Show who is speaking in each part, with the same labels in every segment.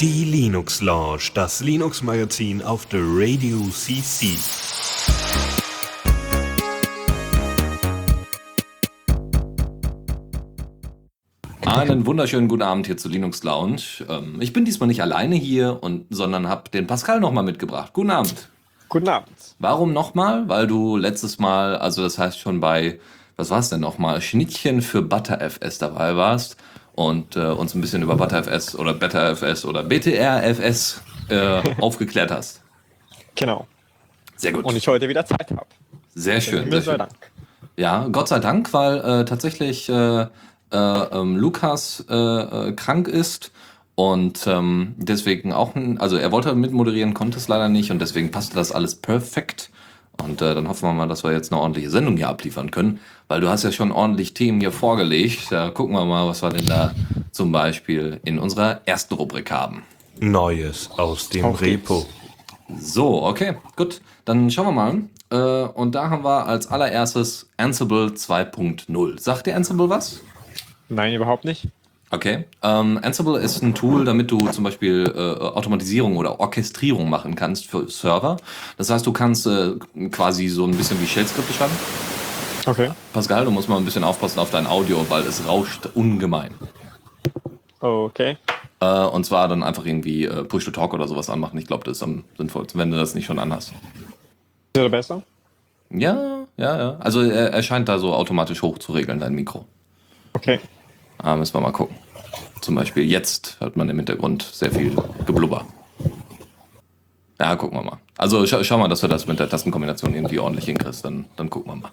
Speaker 1: Die Linux Lounge, das Linux Magazin auf der Radio CC.
Speaker 2: Einen wunderschönen guten Abend hier zu Linux Lounge. Ähm, ich bin diesmal nicht alleine hier, und, sondern habe den Pascal nochmal mitgebracht. Guten Abend.
Speaker 3: Guten Abend.
Speaker 2: Warum nochmal? Weil du letztes Mal, also das heißt schon bei, was war es denn nochmal, Schnittchen für ButterFS dabei warst und äh, uns ein bisschen über ButterFS oder BetterFS oder BTRFS äh, aufgeklärt hast.
Speaker 3: Genau.
Speaker 2: Sehr gut.
Speaker 3: Und ich heute wieder Zeit habe.
Speaker 2: Sehr schön. Sehr
Speaker 3: sei
Speaker 2: schön.
Speaker 3: Dank.
Speaker 2: Ja, Gott sei Dank, weil äh, tatsächlich äh, äh, ähm, Lukas äh, äh, krank ist und ähm, deswegen auch, also er wollte mitmoderieren, konnte es leider nicht und deswegen passte das alles perfekt. Und dann hoffen wir mal, dass wir jetzt eine ordentliche Sendung hier abliefern können, weil du hast ja schon ordentlich Themen hier vorgelegt. Da gucken wir mal, was wir denn da zum Beispiel in unserer ersten Rubrik haben.
Speaker 1: Neues aus dem
Speaker 3: Auf geht's.
Speaker 1: Repo.
Speaker 2: So, okay, gut. Dann schauen wir mal. Äh, und da haben wir als allererstes Ansible 2.0. Sagt dir Ansible was?
Speaker 3: Nein, überhaupt nicht.
Speaker 2: Okay. Ähm, Ansible ist ein Tool, damit du zum Beispiel äh, Automatisierung oder Orchestrierung machen kannst für Server. Das heißt, du kannst äh, quasi so ein bisschen wie Shell-Skripte schreiben.
Speaker 3: Okay.
Speaker 2: Pascal, du musst mal ein bisschen aufpassen auf dein Audio, weil es rauscht ungemein.
Speaker 3: Okay.
Speaker 2: Äh, und zwar dann einfach irgendwie äh, Push-to-Talk oder sowas anmachen. Ich glaube, das ist am sinnvollsten, wenn du das nicht schon anhast.
Speaker 3: Ist oder besser?
Speaker 2: Ja, ja, ja. Also er, er scheint da so automatisch hoch zu regeln, dein Mikro.
Speaker 3: Okay.
Speaker 2: Ah, müssen wir mal gucken. Zum Beispiel jetzt hört man im Hintergrund sehr viel Geblubber. Ja, gucken wir mal. Also scha schau mal, dass du das mit der Tastenkombination irgendwie ordentlich hinkriegst, dann, dann gucken wir mal.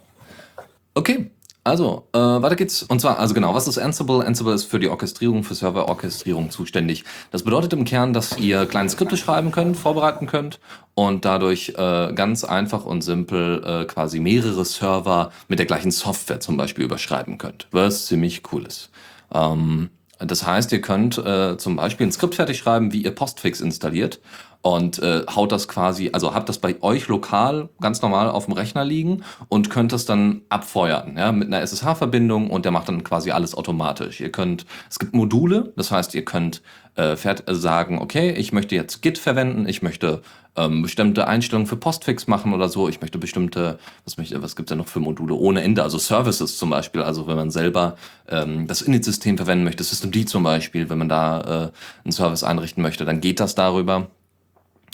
Speaker 2: Okay, also, äh, weiter geht's. Und zwar, also genau, was ist Ansible? Ansible ist für die Orchestrierung, für Serverorchestrierung zuständig. Das bedeutet im Kern, dass ihr kleine Skripte schreiben könnt, vorbereiten könnt und dadurch äh, ganz einfach und simpel äh, quasi mehrere Server mit der gleichen Software zum Beispiel überschreiben könnt, was ziemlich cool ist. Ähm, das heißt, ihr könnt äh, zum Beispiel ein Skript fertig schreiben, wie ihr Postfix installiert und äh, haut das quasi, also habt das bei euch lokal ganz normal auf dem Rechner liegen und könnt das dann abfeuern, ja, mit einer SSH-Verbindung und der macht dann quasi alles automatisch. Ihr könnt, es gibt Module, das heißt, ihr könnt äh, fährt, äh, sagen, okay, ich möchte jetzt Git verwenden, ich möchte ähm, bestimmte Einstellungen für Postfix machen oder so, ich möchte bestimmte, was, möchte, was gibt's denn noch für Module ohne Ende, also Services zum Beispiel, also wenn man selber ähm, das Init-System verwenden möchte, Systemd zum Beispiel, wenn man da äh, einen Service einrichten möchte, dann geht das darüber.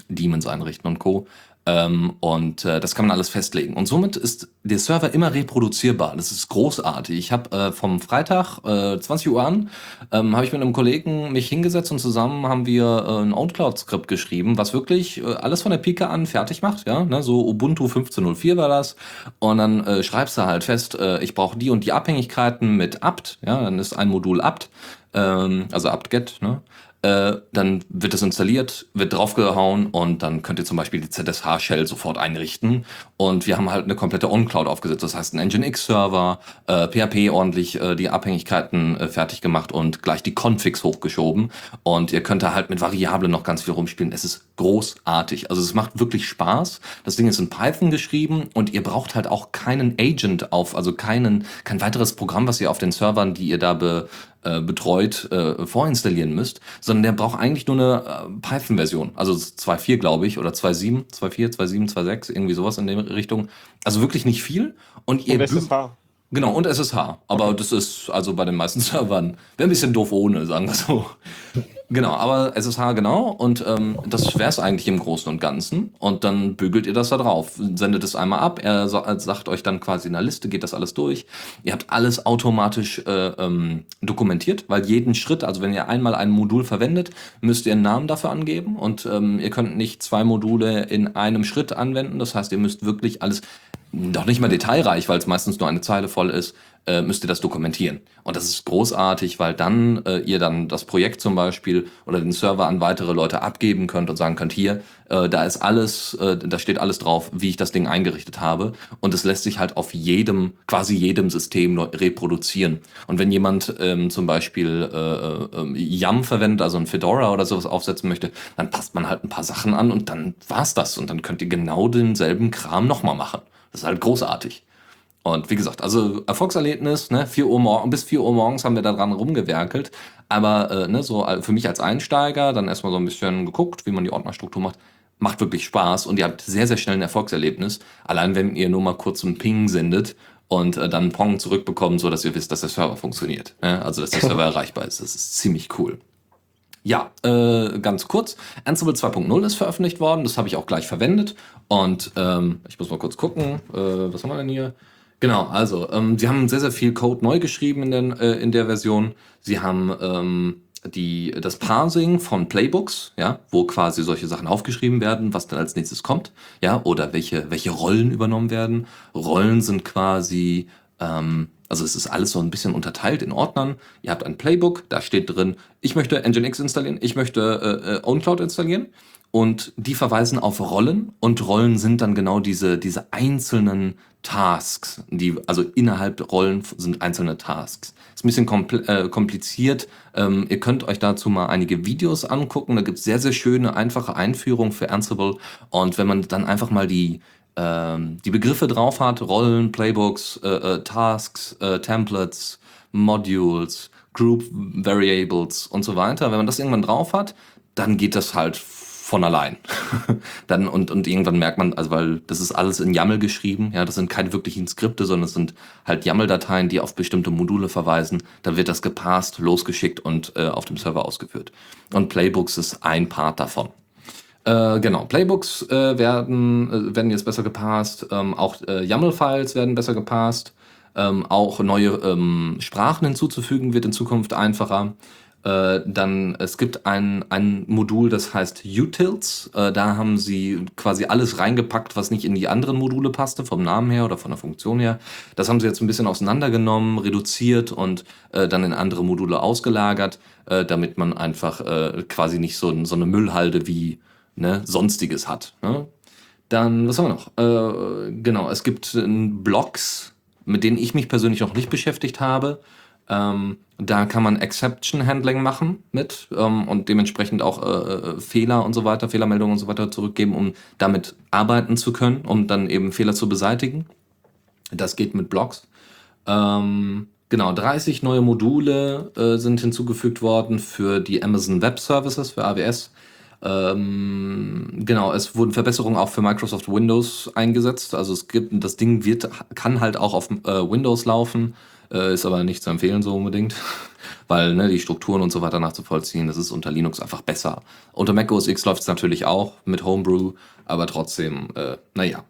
Speaker 2: Daemons einrichten und Co. Ähm, und äh, das kann man alles festlegen. Und somit ist der Server immer reproduzierbar. Das ist großartig. Ich habe äh, vom Freitag äh, 20 Uhr an, ähm, habe ich mit einem Kollegen mich hingesetzt und zusammen haben wir äh, ein OwnCloud-Skript geschrieben, was wirklich äh, alles von der Pike an fertig macht. Ja, ne? So Ubuntu 15.04 war das. Und dann äh, schreibst du halt fest, äh, ich brauche die und die Abhängigkeiten mit apt. Ja, dann ist ein Modul apt, ähm, also apt-get. Ne? Äh, dann wird das installiert, wird draufgehauen und dann könnt ihr zum Beispiel die ZSH-Shell sofort einrichten. Und wir haben halt eine komplette On-Cloud aufgesetzt. Das heißt, ein Nginx-Server, äh, PHP ordentlich äh, die Abhängigkeiten äh, fertig gemacht und gleich die Configs hochgeschoben. Und ihr könnt da halt mit Variablen noch ganz viel rumspielen. Es ist großartig. Also es macht wirklich Spaß. Das Ding ist in Python geschrieben und ihr braucht halt auch keinen Agent auf, also keinen, kein weiteres Programm, was ihr auf den Servern, die ihr da be, äh, betreut, äh, vorinstallieren müsst, sondern der braucht eigentlich nur eine äh, Python-Version. Also 2.4, glaube ich, oder 2.7, 2.4, 2.7, 2.6, irgendwie sowas in der Richtung. Also wirklich nicht viel. Und ihr
Speaker 3: Und.
Speaker 2: Genau, und SSH. Aber das ist also bei den meisten Servern, wäre ein bisschen doof ohne, sagen wir so. Genau, aber SSH genau. Und ähm, das wäre es eigentlich im Großen und Ganzen. Und dann bügelt ihr das da drauf. Sendet es einmal ab. Er sa- sagt euch dann quasi in der Liste, geht das alles durch. Ihr habt alles automatisch äh, ähm, dokumentiert, weil jeden Schritt, also wenn ihr einmal ein Modul verwendet, müsst ihr einen Namen dafür angeben. Und ähm, ihr könnt nicht zwei Module in einem Schritt anwenden. Das heißt, ihr müsst wirklich alles doch nicht mal detailreich, weil es meistens nur eine Zeile voll ist, äh, müsst ihr das dokumentieren. Und das ist großartig, weil dann äh, ihr dann das Projekt zum Beispiel oder den Server an weitere Leute abgeben könnt und sagen könnt, hier, äh, da ist alles, äh, da steht alles drauf, wie ich das Ding eingerichtet habe. Und es lässt sich halt auf jedem, quasi jedem System reproduzieren. Und wenn jemand ähm, zum Beispiel äh, äh, YAM verwendet, also ein Fedora oder sowas aufsetzen möchte, dann passt man halt ein paar Sachen an und dann war's das. Und dann könnt ihr genau denselben Kram nochmal machen. Das ist halt großartig. Und wie gesagt, also Erfolgserlebnis, ne, 4 Uhr morgen, bis 4 Uhr morgens haben wir da dran rumgewerkelt. Aber äh, ne, so für mich als Einsteiger dann erstmal so ein bisschen geguckt, wie man die Ordnerstruktur macht. Macht wirklich Spaß und ihr habt sehr, sehr schnell ein Erfolgserlebnis. Allein wenn ihr nur mal kurz einen Ping sendet und äh, dann einen Pong zurückbekommt, so dass ihr wisst, dass der Server funktioniert. Ne? Also dass der Server erreichbar ist. Das ist ziemlich cool. Ja, äh, ganz kurz. Ansible 2.0 ist veröffentlicht worden. Das habe ich auch gleich verwendet. Und ähm, ich muss mal kurz gucken. Äh, was haben wir denn hier? Genau, also ähm, sie haben sehr, sehr viel Code neu geschrieben in, den, äh, in der Version. Sie haben ähm, die, das Parsing von Playbooks, ja, wo quasi solche Sachen aufgeschrieben werden, was dann als nächstes kommt, ja, oder welche, welche Rollen übernommen werden. Rollen sind quasi, ähm, also es ist alles so ein bisschen unterteilt in Ordnern. Ihr habt ein Playbook, da steht drin, ich möchte Nginx installieren, ich möchte äh, äh OwnCloud installieren. Und die verweisen auf Rollen und Rollen sind dann genau diese, diese einzelnen Tasks, die, also innerhalb Rollen sind einzelne Tasks. Ist ein bisschen äh, kompliziert. Ähm, ihr könnt euch dazu mal einige Videos angucken. Da gibt es sehr, sehr schöne, einfache Einführungen für Ansible. Und wenn man dann einfach mal die, ähm, die Begriffe drauf hat, Rollen, Playbooks, äh, äh, Tasks, äh, Templates, Modules, Group Variables und so weiter, wenn man das irgendwann drauf hat, dann geht das halt von allein. dann und, und irgendwann merkt man, also weil das ist alles in YAML geschrieben, ja, das sind keine wirklichen Skripte, sondern es sind halt YAML-Dateien, die auf bestimmte Module verweisen. Dann wird das gepasst, losgeschickt und äh, auf dem Server ausgeführt. Und Playbooks ist ein Part davon. Äh, genau, Playbooks äh, werden, äh, werden jetzt besser gepasst, ähm, auch äh, YAML-Files werden besser gepasst, ähm, auch neue ähm, Sprachen hinzuzufügen wird in Zukunft einfacher. Äh, dann, es gibt ein, ein Modul, das heißt Utils. Äh, da haben sie quasi alles reingepackt, was nicht in die anderen Module passte, vom Namen her oder von der Funktion her. Das haben sie jetzt ein bisschen auseinandergenommen, reduziert und äh, dann in andere Module ausgelagert, äh, damit man einfach äh, quasi nicht so, so eine Müllhalde wie ne, Sonstiges hat. Ne? Dann, was haben wir noch? Genau, es gibt Blogs, mit denen ich mich persönlich noch nicht beschäftigt habe. Ähm, da kann man Exception Handling machen mit ähm, und dementsprechend auch äh, äh, Fehler und so weiter, Fehlermeldungen und so weiter zurückgeben, um damit arbeiten zu können, um dann eben Fehler zu beseitigen. Das geht mit Blogs. Ähm, genau, 30 neue Module äh, sind hinzugefügt worden für die Amazon Web Services, für AWS. Ähm, genau, es wurden Verbesserungen auch für Microsoft Windows eingesetzt. Also es gibt, das Ding wird, kann halt auch auf äh, Windows laufen. Äh, ist aber nicht zu empfehlen so unbedingt, weil ne, die Strukturen und so weiter nachzuvollziehen, das ist unter Linux einfach besser. Unter Mac OS X läuft es natürlich auch mit Homebrew, aber trotzdem, äh, naja.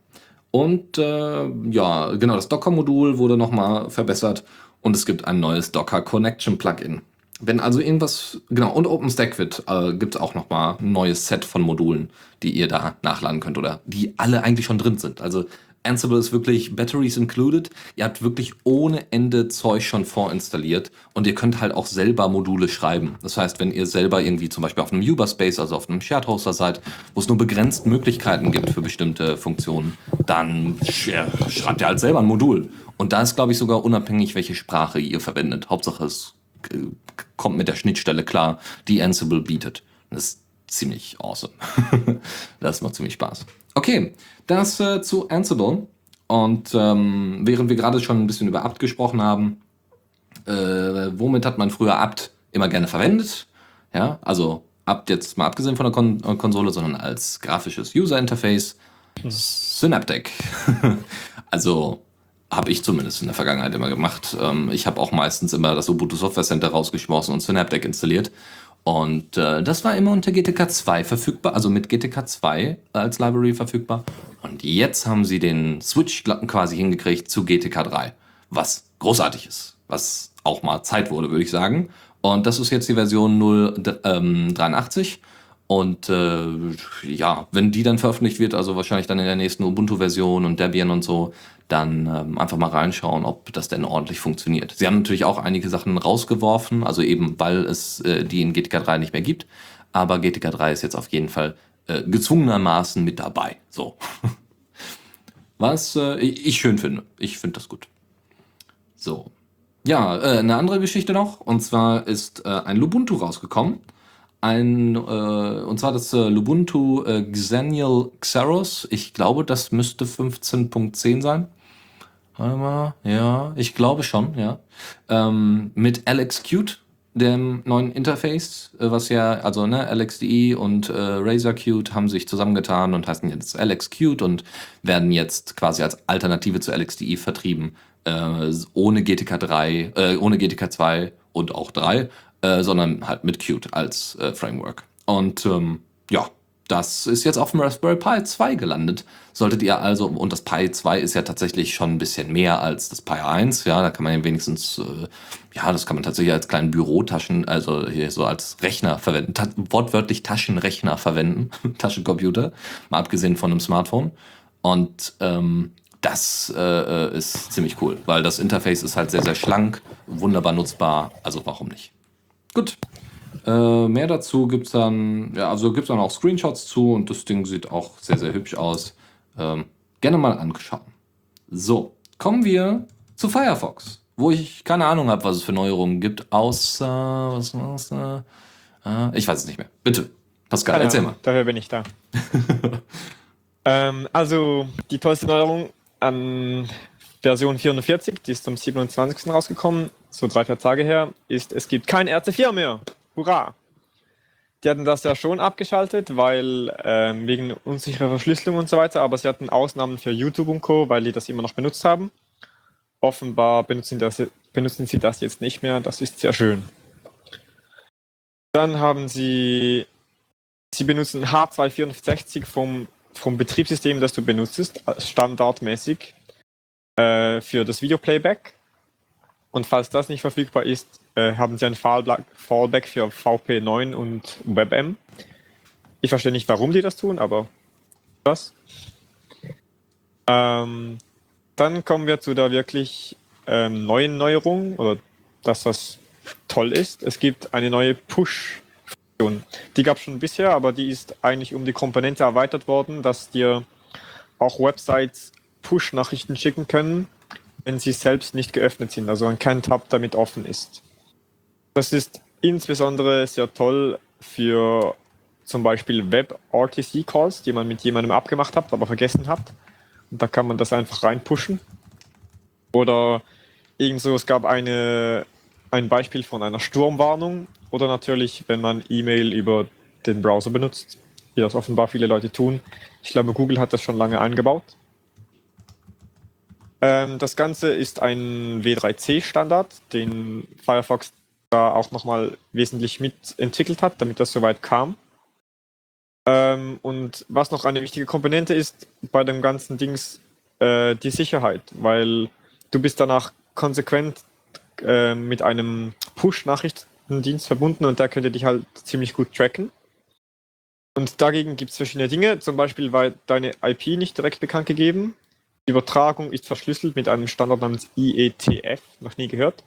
Speaker 2: Und äh, ja, genau, das Docker-Modul wurde nochmal verbessert und es gibt ein neues Docker Connection Plugin. Wenn also irgendwas, genau, und OpenStack äh, gibt es auch nochmal ein neues Set von Modulen, die ihr da nachladen könnt oder die alle eigentlich schon drin sind. Also Ansible ist wirklich Batteries included. Ihr habt wirklich ohne Ende Zeug schon vorinstalliert und ihr könnt halt auch selber Module schreiben. Das heißt, wenn ihr selber irgendwie zum Beispiel auf einem Uberspace, also auf einem Shared Hoster seid, wo es nur begrenzt Möglichkeiten gibt für bestimmte Funktionen, dann schreibt ihr halt selber ein Modul. Und da ist, glaube ich, sogar unabhängig, welche Sprache ihr verwendet. Hauptsache, es äh, kommt mit der Schnittstelle klar, die Ansible bietet. Das ziemlich awesome. das macht ziemlich Spaß. Okay, das äh, zu Ansible. Und ähm, während wir gerade schon ein bisschen über apt gesprochen haben, äh, womit hat man früher apt immer gerne verwendet? Ja, also apt jetzt mal abgesehen von der Kon äh, Konsole, sondern als grafisches User Interface. Synaptic. also habe ich zumindest in der Vergangenheit immer gemacht. Ähm, ich habe auch meistens immer das Ubuntu Software Center rausgeschmissen und Synaptic installiert. Und äh, das war immer unter GTK 2 verfügbar, also mit GTK 2 als Library verfügbar. Und jetzt haben sie den Switch quasi hingekriegt zu GTK 3, was großartig ist, was auch mal Zeit wurde, würde ich sagen. Und das ist jetzt die Version 083. Ähm, und äh, ja, wenn die dann veröffentlicht wird, also wahrscheinlich dann in der nächsten Ubuntu-Version und Debian und so, dann ähm, einfach mal reinschauen, ob das denn ordentlich funktioniert. Sie haben natürlich auch einige Sachen rausgeworfen, also eben weil es äh, die in GTK 3 nicht mehr gibt. Aber GTK 3 ist jetzt auf jeden Fall äh, gezwungenermaßen mit dabei. So. Was äh, ich schön finde. Ich finde das gut. So. Ja, äh, eine andere Geschichte noch. Und zwar ist äh, ein Lubuntu rausgekommen. Ein, äh, und zwar das äh, Lubuntu äh, Xenial Xeros. Ich glaube, das müsste 15.10 sein. Warte mal, ja, ich glaube schon, ja. Ähm, mit Alex Qt, dem neuen Interface, äh, was ja, also ne, LXDE und äh, Razer haben sich zusammengetan und heißen jetzt Alex Qt und werden jetzt quasi als Alternative zu LXDE vertrieben, äh, ohne GTK 3, äh, ohne GTK 2 und auch 3, äh, sondern halt mit Qt als äh, Framework. Und ähm, ja, das ist jetzt auf dem Raspberry Pi 2 gelandet. Solltet ihr also, und das Pi 2 ist ja tatsächlich schon ein bisschen mehr als das Pi 1, ja, da kann man ja wenigstens, äh, ja, das kann man tatsächlich als kleinen Bürotaschen, also hier so als Rechner verwenden, ta wortwörtlich Taschenrechner verwenden, Taschencomputer, mal abgesehen von einem Smartphone. Und ähm, das äh, ist ziemlich cool, weil das Interface ist halt sehr, sehr schlank, wunderbar nutzbar, also warum nicht? Gut. Äh, mehr dazu gibt es dann, ja, also gibt es dann auch Screenshots zu und das Ding sieht auch sehr, sehr hübsch aus. Ähm, gerne mal anschauen. So, kommen wir zu Firefox, wo ich keine Ahnung habe, was es für Neuerungen gibt, außer, was war's? Äh, ich weiß es nicht mehr. Bitte, Pascal,
Speaker 3: Keine
Speaker 2: erzähl
Speaker 3: Ahnung,
Speaker 2: mal.
Speaker 3: Dafür bin ich da. ähm, also, die tollste Neuerung an Version 440, die ist zum 27. rausgekommen, so drei, vier Tage her, ist, es gibt kein RC4 mehr. Hurra! Die hatten das ja schon abgeschaltet, weil ähm, wegen unsicherer Verschlüsselung und so weiter, aber sie hatten Ausnahmen für YouTube und Co., weil die das immer noch benutzt haben. Offenbar benutzen, das, benutzen sie das jetzt nicht mehr, das ist sehr schön. Dann haben sie, sie benutzen H264 vom, vom Betriebssystem, das du benutzt, standardmäßig äh, für das Videoplayback. Und falls das nicht verfügbar ist, äh, haben sie ein Fallback Fallback für VP9 und WebM. Ich verstehe nicht, warum die das tun, aber das. Ähm, dann kommen wir zu der wirklich ähm, neuen Neuerung oder das, was toll ist. Es gibt eine neue Push-Funktion. Die gab es schon bisher, aber die ist eigentlich um die Komponente erweitert worden, dass dir auch Websites Push-Nachrichten schicken können, wenn sie selbst nicht geöffnet sind, also wenn kein Tab damit offen ist. Das ist insbesondere sehr toll für zum Beispiel Web-RTC-Calls, die man mit jemandem abgemacht hat, aber vergessen hat. Und da kann man das einfach reinpushen. Oder irgendso, es gab eine, ein Beispiel von einer Sturmwarnung. Oder natürlich, wenn man E-Mail über den Browser benutzt, wie das offenbar viele Leute tun. Ich glaube, Google hat das schon lange eingebaut. Ähm, das Ganze ist ein W3C-Standard, den Firefox da auch nochmal wesentlich mitentwickelt hat, damit das soweit kam. Ähm, und was noch eine wichtige Komponente ist bei dem ganzen Dings, äh, die Sicherheit, weil du bist danach konsequent äh, mit einem Push-Nachrichtendienst verbunden und der könnte dich halt ziemlich gut tracken. Und dagegen gibt es verschiedene Dinge, zum Beispiel war deine IP nicht direkt bekannt gegeben. Übertragung ist verschlüsselt mit einem Standard namens IETF, noch nie gehört.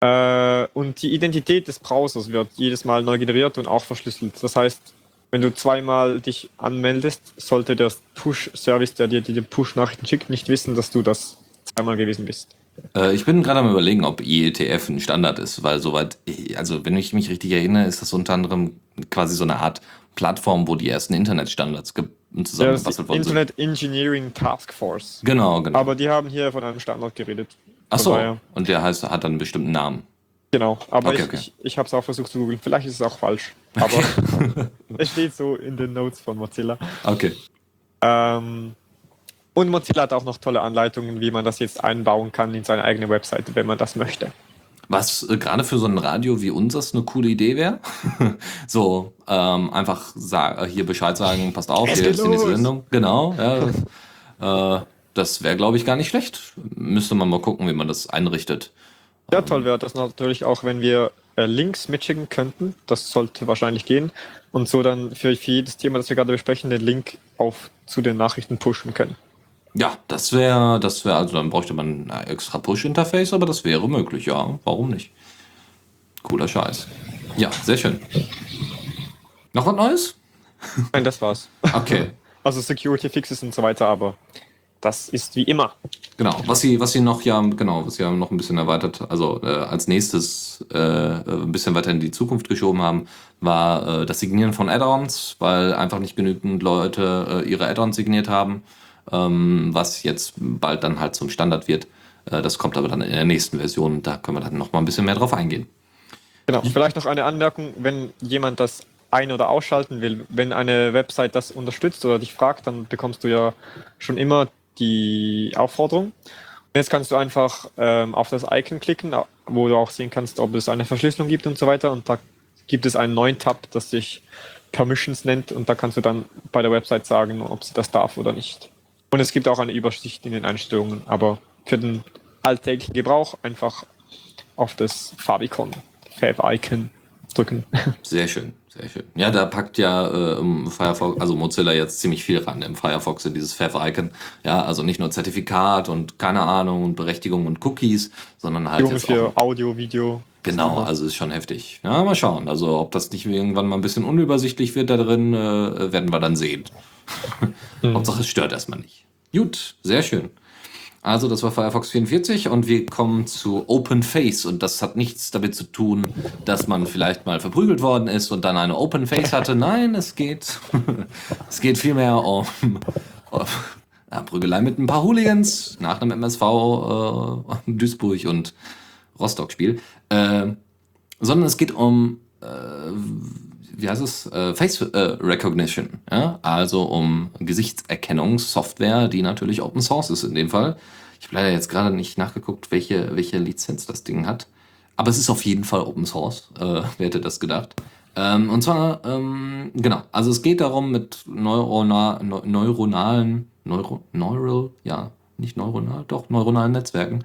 Speaker 3: Äh, und die Identität des Browsers wird jedes Mal neu generiert und auch verschlüsselt. Das heißt, wenn du zweimal dich anmeldest, sollte der Push-Service, der dir die Push-Nachrichten schickt, nicht wissen, dass du das zweimal gewesen bist.
Speaker 2: Äh, ich bin gerade am überlegen, ob IETF ein Standard ist, weil soweit, also wenn ich mich richtig erinnere, ist das unter anderem quasi so eine Art Plattform, wo die ersten Internetstandards
Speaker 3: ist
Speaker 2: zusammengebastelt
Speaker 3: die
Speaker 2: worden sind.
Speaker 3: Internet Engineering Task Force.
Speaker 2: Genau, genau.
Speaker 3: Aber die haben hier von einem Standard geredet.
Speaker 2: Ach
Speaker 3: Von
Speaker 2: so,
Speaker 3: daher-
Speaker 2: und der heißt, hat dann einen bestimmten Namen.
Speaker 3: Genau, aber
Speaker 2: Okay,
Speaker 3: ich,
Speaker 2: okay.
Speaker 3: ich, ich habe es auch versucht zu googeln. Vielleicht ist es auch falsch. Aber es steht so in den Notes von Mozilla.
Speaker 2: Okay.
Speaker 3: Ähm, und Mozilla hat auch noch tolle Anleitungen, wie man das jetzt einbauen kann in seine eigene Webseite, wenn man das möchte.
Speaker 2: Was äh, gerade für so ein Radio wie unseres eine coole Idee wäre. so, ähm, einfach äh, hier Bescheid sagen, passt auf,
Speaker 3: Es
Speaker 2: hier ist die nächste. Sendung. Genau, ja. äh, das wäre, glaube ich, gar nicht schlecht. Müsste man mal gucken, wie man das einrichtet.
Speaker 3: Ja, toll wäre das natürlich auch, wenn wir äh, Links mitschicken könnten. Das sollte wahrscheinlich gehen. Und so dann für, für jedes Thema, das wir gerade besprechen, den Link auf zu den Nachrichten pushen können.
Speaker 2: Ja, das wäre, das wäre, also dann bräuchte man ein extra Push-Interface, aber das wäre möglich, ja. Warum nicht? Cooler Scheiß. Ja, sehr schön. Noch was Neues?
Speaker 3: Nein, das war's.
Speaker 2: Okay.
Speaker 3: Also Security Fixes und so weiter, aber das ist wie immer.
Speaker 2: Genau, was sie, was sie noch ja, genau, was sie ja noch ein bisschen erweitert, also äh, als nächstes äh, äh, ein bisschen weiter in die Zukunft geschoben haben, war äh, das Signieren von Add-ons, weil einfach nicht genügend Leute äh, ihre Add-ons signiert haben. Ähm, was jetzt bald dann halt zum Standard wird. Äh, das kommt aber dann in der nächsten Version. Da können wir dann noch mal ein bisschen mehr drauf eingehen.
Speaker 3: Genau, vielleicht noch eine Anmerkung, wenn jemand das ein- oder ausschalten will. Wenn eine Website das unterstützt oder dich fragt, dann bekommst du ja schon immer die Aufforderung. Jetzt kannst du einfach ähm, auf das Icon klicken, wo du auch sehen kannst, ob es eine Verschlüsselung gibt und so weiter. Und da gibt es einen neuen Tab, das sich Permissions nennt. Und da kannst du dann bei der Website sagen, ob sie das darf oder nicht. Und es gibt auch eine Übersicht in den Einstellungen. Aber für den alltäglichen Gebrauch einfach auf das Favicon, Fav-Icon drücken.
Speaker 2: Sehr schön. Sehr schön. Ja, da packt ja äh, Firefox, also Mozilla jetzt ziemlich viel ran im Firefox in dieses Fav-Icon. Ja, also nicht nur Zertifikat und keine Ahnung und Berechtigung und Cookies, sondern halt
Speaker 3: Junge
Speaker 2: jetzt
Speaker 3: für
Speaker 2: auch,
Speaker 3: Audio, Video.
Speaker 2: Genau, also ist schon heftig. Ja, mal schauen. Also ob das nicht irgendwann mal ein bisschen unübersichtlich wird da drin, äh, werden wir dann sehen.
Speaker 3: Mhm.
Speaker 2: Hauptsache es stört erstmal nicht. Gut, sehr schön. Also das war Firefox 44 und wir kommen zu Open Face und das hat nichts damit zu tun, dass man vielleicht mal verprügelt worden ist und dann eine Open Face hatte. Nein, es geht, es geht vielmehr um, um ja, Prügelei mit ein paar Hooligans nach einem MSV äh, Duisburg und Rostock-Spiel, äh, sondern es geht um äh, wie heißt es, äh, Face äh, Recognition, ja? also um Gesichtserkennungssoftware, die natürlich Open Source ist in dem Fall. Ich habe leider jetzt gerade nicht nachgeguckt, welche, welche Lizenz das Ding hat, aber es ist auf jeden Fall Open Source, äh, wer hätte das gedacht. Ähm, und zwar, ähm, genau, also es geht darum mit Neurona, neu, neuronalen, Neuro, neural, ja, nicht neuronal, doch neuronalen Netzwerken,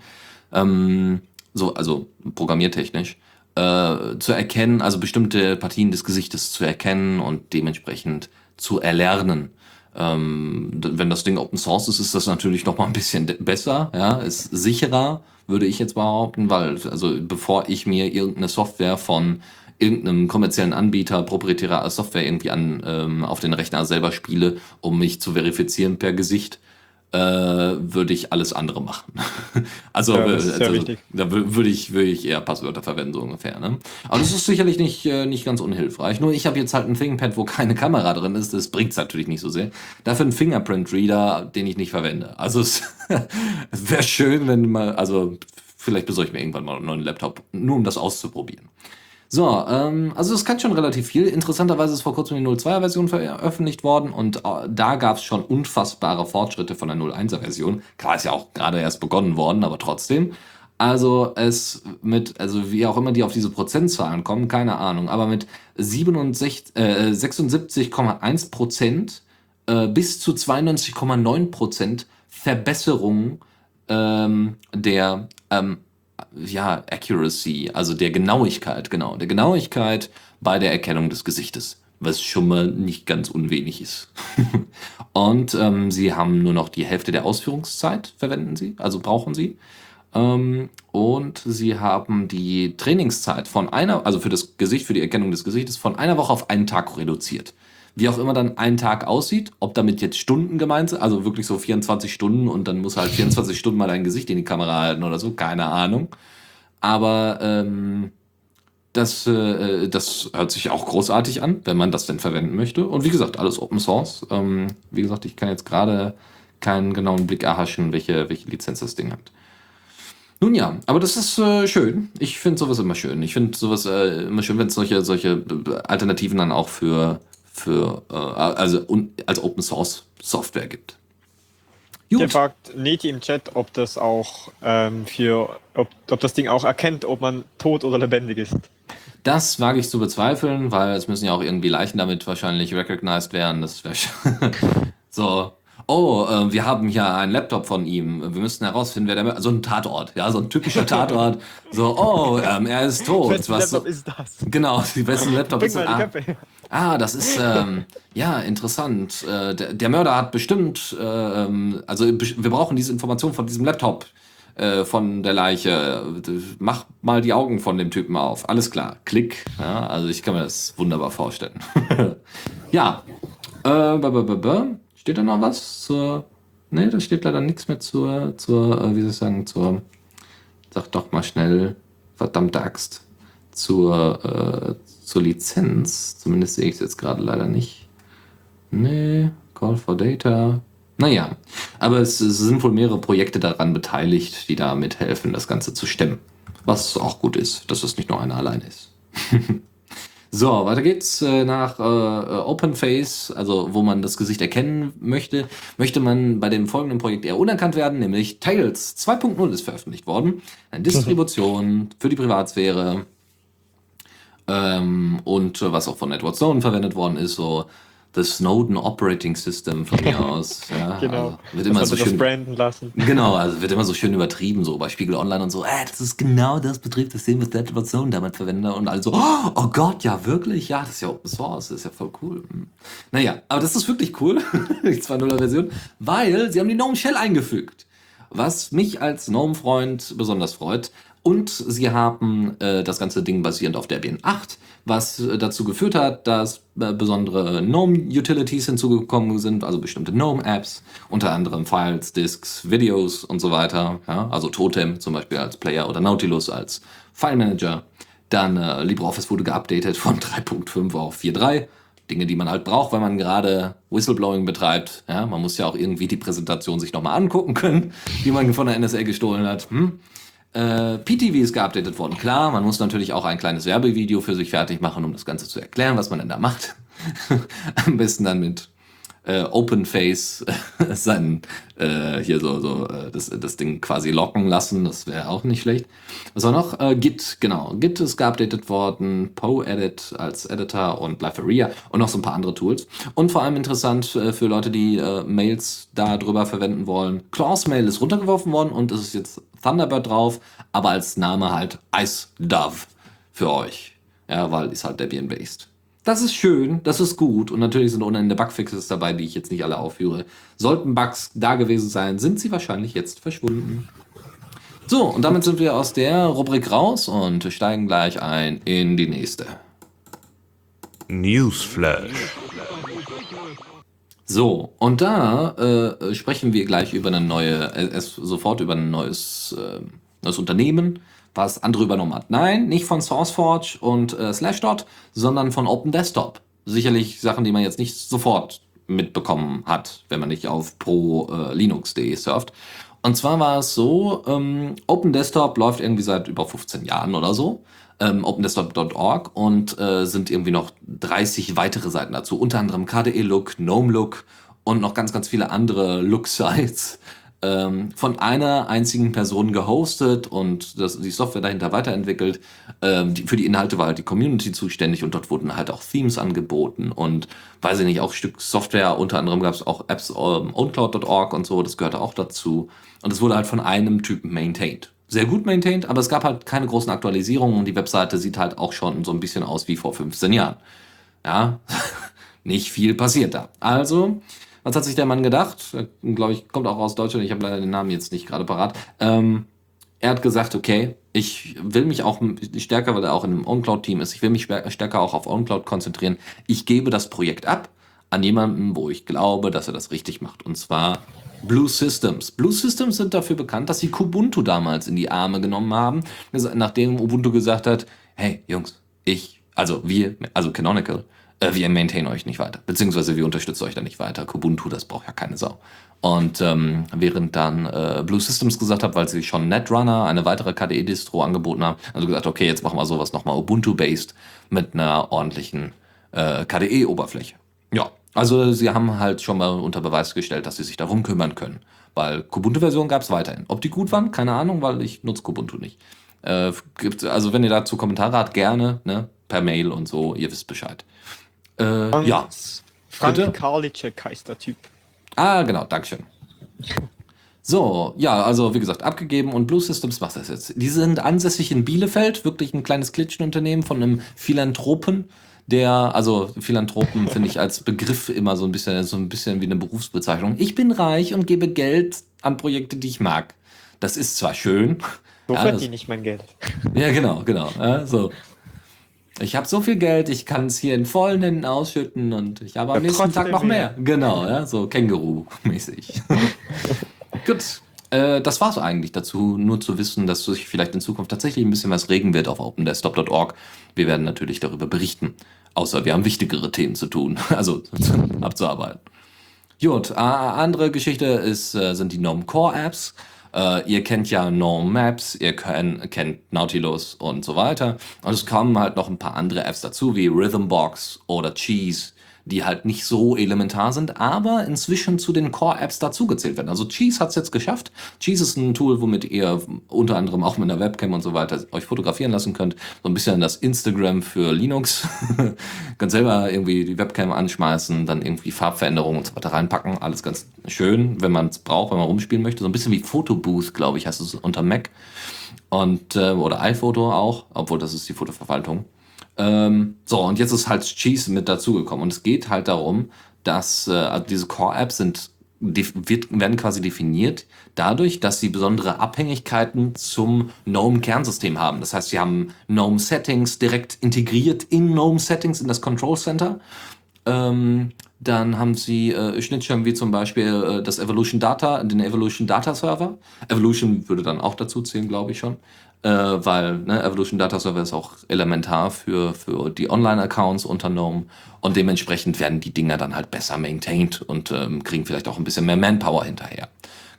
Speaker 2: ähm, so, also programmiertechnisch, äh, zu erkennen, also bestimmte Partien des Gesichtes zu erkennen und dementsprechend zu erlernen. Ähm, wenn das Ding Open Source ist, ist das natürlich noch mal ein bisschen besser, ja, ist sicherer, würde ich jetzt behaupten, weil also bevor ich mir irgendeine Software von irgendeinem kommerziellen Anbieter proprietärer Software irgendwie an ähm, auf den Rechner selber spiele, um mich zu verifizieren per Gesicht, äh, würde ich alles andere machen. also,
Speaker 3: Ja, sehr
Speaker 2: also da wür- würde ich, würde ich eher Passwörter verwenden, so ungefähr. Ne? Aber das ist sicherlich nicht, äh, nicht ganz unhilfreich. Nur ich habe jetzt halt ein ThinkPad, wo keine Kamera drin ist. Das bringt's natürlich nicht so sehr. Dafür ein Fingerprint-Reader, den ich nicht verwende. Also es, es wäre schön, wenn mal, also vielleicht besorge ich mir irgendwann mal einen neuen Laptop, nur um das auszuprobieren. So, ähm, also es kann schon relativ viel. Interessanterweise ist vor kurzem die 02er-Version veröffentlicht worden und äh, da gab es schon unfassbare Fortschritte von der 01er-Version. Klar, ist ja auch gerade erst begonnen worden, aber trotzdem. Also es mit, also wie auch immer die auf diese Prozentzahlen kommen, keine Ahnung, aber mit 67, äh, 76,1 Prozent äh, bis zu 92,9 Prozent Verbesserung ähm, der ähm, ja, Accuracy, also der Genauigkeit, genau, der Genauigkeit bei der Erkennung des Gesichtes, was schon mal nicht ganz unwenig ist. Und ähm, sie haben nur noch die Hälfte der Ausführungszeit, verwenden sie, also brauchen sie. Ähm, und sie haben die Trainingszeit von einer, also für das Gesicht, für die Erkennung des Gesichtes, von einer Woche auf einen Tag reduziert. Wie auch immer dann ein Tag aussieht, ob damit jetzt Stunden gemeint sind, also wirklich so 24 Stunden und dann muss halt 24 Stunden mal dein Gesicht in die Kamera halten oder so, keine Ahnung. Aber ähm, das, äh, das hört sich auch großartig an, wenn man das denn verwenden möchte. Und wie gesagt, alles Open Source. Ähm, wie gesagt, ich kann jetzt gerade keinen genauen Blick erhaschen, welche, welche Lizenz das Ding hat. Nun ja, aber das ist äh, schön. Ich finde sowas immer schön. Ich finde sowas äh, immer schön, wenn es solche, solche Alternativen dann auch für, für äh, also als Open Source Software gibt.
Speaker 3: Der fragt Neti im Chat, ob das auch ähm, für, ob, ob das Ding auch erkennt, ob man tot oder lebendig ist.
Speaker 2: Das wage ich zu bezweifeln, weil es müssen ja auch irgendwie Leichen damit wahrscheinlich recognized werden. Das wäre so. Oh, äh, wir haben hier einen Laptop von ihm. Wir müssten herausfinden, wer der. So ein Tatort, ja, so ein typischer Tatort. So, oh, ähm, er ist tot. Was so,
Speaker 3: Laptop ist das?
Speaker 2: genau, die besten Laptop
Speaker 3: Bring
Speaker 2: ist.
Speaker 3: mal die
Speaker 2: Ah,
Speaker 3: Köpfe.
Speaker 2: Ah, das ist ähm, ja interessant. Äh, der, der Mörder hat bestimmt. Äh, also wir brauchen diese Information von diesem Laptop äh, von der Leiche. Mach mal die Augen von dem Typen auf. Alles klar. Klick. Ja, also ich kann mir das wunderbar vorstellen. ja. Äh. Steht da noch was zur. Nee, da steht leider nichts mehr zur, zur, äh, wie soll ich sagen, zur. Sag doch mal schnell, verdammte Axt. Zur, äh, zur Lizenz. Zumindest sehe ich es jetzt gerade leider nicht. Nee, Call for Data. Naja, aber es, es sind wohl mehrere Projekte daran beteiligt, die da mithelfen, das Ganze zu stemmen. Was auch gut ist, dass es nicht nur einer allein ist. so, weiter geht's äh, nach äh, Open Face, also wo man das Gesicht erkennen möchte, möchte man bei dem folgenden Projekt eher unerkannt werden, nämlich Tails 2.0 ist veröffentlicht worden. Eine Distribution für die Privatsphäre ähm, und äh, was auch von Edward Snowden verwendet worden ist, so the Snowden Operating System von mir aus. Ja,
Speaker 3: Genau.
Speaker 2: Also wird
Speaker 3: Das
Speaker 2: immer
Speaker 3: hat
Speaker 2: so
Speaker 3: das
Speaker 2: schön.
Speaker 3: branden lassen.
Speaker 2: Genau, also wird immer so schön übertrieben, so bei Spiegel Online und so, äh, das ist genau das Betriebssystem, was Edward Snowden damit verwendet und alle so, oh, oh Gott, ja wirklich, ja, das ist ja Open Source, das ist ja voll cool. Hm. Naja, aber das ist wirklich cool, die 2.0er Version, weil sie haben die GNOME Shell eingefügt, was mich als GNOME-Freund besonders freut. Und sie haben äh, das ganze Ding basierend auf Debian 8, was äh, dazu geführt hat, dass äh, besondere GNOME-Utilities hinzugekommen sind, also bestimmte GNOME-Apps, unter anderem Files, Disks, Videos und so weiter. Ja? Also Totem zum Beispiel als Player oder Nautilus als File-Manager. Dann äh, LibreOffice wurde geupdatet von 3.5 auf 4.3. Dinge, die man halt braucht, wenn man gerade Whistleblowing betreibt. Ja, man muss ja auch irgendwie die Präsentation sich nochmal angucken können, die man von der NSA gestohlen hat. Hm? Äh, PTV ist geupdatet worden. Klar, man muss natürlich auch ein kleines Werbevideo für sich fertig machen, um das Ganze zu erklären, was man denn da macht. Am besten dann mit äh, Openface sein äh, hier so, so äh, das, das Ding quasi locken lassen. Das wäre auch nicht schlecht. Was war noch? Äh, Git, genau. Git ist geupdatet worden. PoEdit als Editor und Liferia und noch so ein paar andere Tools. Und vor allem interessant äh, für Leute, die äh, Mails da drüber verwenden wollen. Claws Mail ist runtergeworfen worden und es ist jetzt Thunderbird drauf, aber als Name halt Ice Dove für euch. Ja, weil ist halt Debian-based. Das ist schön, das ist gut und natürlich sind ohne Ende Bugfixes dabei, die ich jetzt nicht alle aufführe. Sollten Bugs da gewesen sein, sind sie wahrscheinlich jetzt verschwunden. So, und damit sind wir aus der Rubrik raus und steigen gleich ein in die nächste.
Speaker 1: Newsflash.
Speaker 2: So, und da äh, sprechen wir gleich über eine neue, äh, sofort über ein neues, äh, neues Unternehmen, was andere übernommen hat. Nein, nicht von SourceForge und äh, Slashdot, sondern von Open Desktop. Sicherlich Sachen, die man jetzt nicht sofort mitbekommen hat, wenn man nicht auf pro äh, surft. Und zwar war es so, ähm, Open Desktop läuft irgendwie seit über 15 Jahren oder so. Ähm, OpenDesktop.org und äh, sind irgendwie noch 30 weitere Seiten dazu, unter anderem KDE Look, GNOME Look und noch ganz, ganz viele andere Look-Sites ähm, von einer einzigen Person gehostet und das, die Software dahinter weiterentwickelt. Ähm, die, für die Inhalte war halt die Community zuständig und dort wurden halt auch Themes angeboten und weiß ich nicht, auch Stück Software, unter anderem gab es auch Apps ähm, OwnCloud.org und so, das gehörte auch dazu. Und es wurde halt von einem Typen maintained. Sehr gut maintained, aber es gab halt keine großen Aktualisierungen und die Webseite sieht halt auch schon so ein bisschen aus wie vor 15 Jahren. Ja, nicht viel passiert da. Also, was hat sich der Mann gedacht? Glaube ich, kommt auch aus Deutschland. Ich habe leider den Namen jetzt nicht gerade parat. Ähm, er hat gesagt, okay, ich will mich auch stärker, weil er auch in einem OwnCloud-Team ist, ich will mich stärker auch auf OwnCloud konzentrieren. Ich gebe das Projekt ab an jemanden, wo ich glaube, dass er das richtig macht. Und zwar Blue Systems. Blue Systems sind dafür bekannt, dass sie Kubuntu damals in die Arme genommen haben, nachdem Ubuntu gesagt hat, hey Jungs, ich, also wir, also Canonical, äh, wir maintain euch nicht weiter, beziehungsweise wir unterstützen euch da nicht weiter. Kubuntu, das braucht ja keine Sau. Und ähm, während dann äh, Blue Systems gesagt hat, weil sie schon Netrunner, eine weitere KDE-Distro angeboten haben, also gesagt, okay, jetzt machen wir sowas nochmal Ubuntu-based mit einer ordentlichen äh, KDE-Oberfläche. Ja, also sie haben halt schon mal unter Beweis gestellt, dass sie sich darum kümmern können. Weil Kubuntu-Versionen gab es weiterhin. Ob die gut waren, keine Ahnung, weil ich nutze Kubuntu nicht. Äh, also wenn ihr dazu Kommentare habt, gerne, ne, per Mail und so, ihr wisst Bescheid. Äh, ja.
Speaker 3: Frank
Speaker 2: Bitte?
Speaker 3: Karliczek heißt der Typ.
Speaker 2: Ah, genau, Dankeschön. So, ja, also wie gesagt, abgegeben und Blue Systems macht das jetzt. Die sind ansässig in Bielefeld, wirklich ein kleines Klitschenunternehmen von einem Philanthropen, der, also Philanthropen finde ich als Begriff immer so ein bisschen, so ein bisschen wie eine Berufsbezeichnung. Ich bin reich und gebe Geld an Projekte, die ich mag. Das ist zwar schön.
Speaker 3: So
Speaker 2: ja,
Speaker 3: verdiene ich mein Geld.
Speaker 2: ja, genau, genau. Ja, so. Ich habe so viel Geld, ich kann es hier in vollen Händen ausschütten und ich habe am
Speaker 3: Ja,
Speaker 2: nächsten Tag noch mehr. Genau, ja, so Känguru-mäßig. Gut. Äh, das war's eigentlich dazu, nur zu wissen, dass sich vielleicht in Zukunft tatsächlich ein bisschen was regen wird auf opendesktop.org. Wir werden natürlich darüber berichten. Außer wir haben wichtigere Themen zu tun, also abzuarbeiten. Gut, äh, andere Geschichte ist, äh, sind die GNOME Core Apps. Äh, ihr kennt ja GNOME Maps, ihr kennt, kennt Nautilus und so weiter. Und es kommen halt noch ein paar andere Apps dazu, wie Rhythmbox oder Cheese, die halt nicht so elementar sind, aber inzwischen zu den Core-Apps dazugezählt werden. Also Cheese hat es jetzt geschafft. Cheese ist ein Tool, womit ihr unter anderem auch mit einer Webcam und so weiter euch fotografieren lassen könnt. So ein bisschen das Instagram für Linux. könnt selber irgendwie die Webcam anschmeißen, dann irgendwie Farbveränderungen und so weiter reinpacken. Alles ganz schön, wenn man es braucht, wenn man rumspielen möchte. So ein bisschen wie Photobooth, glaube ich, heißt es unter Mac. Und, äh, oder iPhoto auch, obwohl das ist die Fotoverwaltung. Ähm, so, und jetzt ist halt Cheese mit dazugekommen. Und es geht halt darum, dass äh, also diese Core-Apps sind wird, werden quasi definiert dadurch, dass sie besondere Abhängigkeiten zum GNOME-Kernsystem haben. Das heißt, sie haben GNOME-Settings direkt integriert in GNOME-Settings in das Control Center. Ähm, dann haben sie äh, Schnittstellen wie zum Beispiel äh, das Evolution Data, den Evolution Data Server. Evolution würde dann auch dazu zählen, glaube ich schon äh, weil ne, Evolution Data Server ist auch elementar für, für die Online-Accounts unter GNOME und dementsprechend werden die Dinger dann halt besser maintained und ähm, kriegen vielleicht auch ein bisschen mehr Manpower hinterher.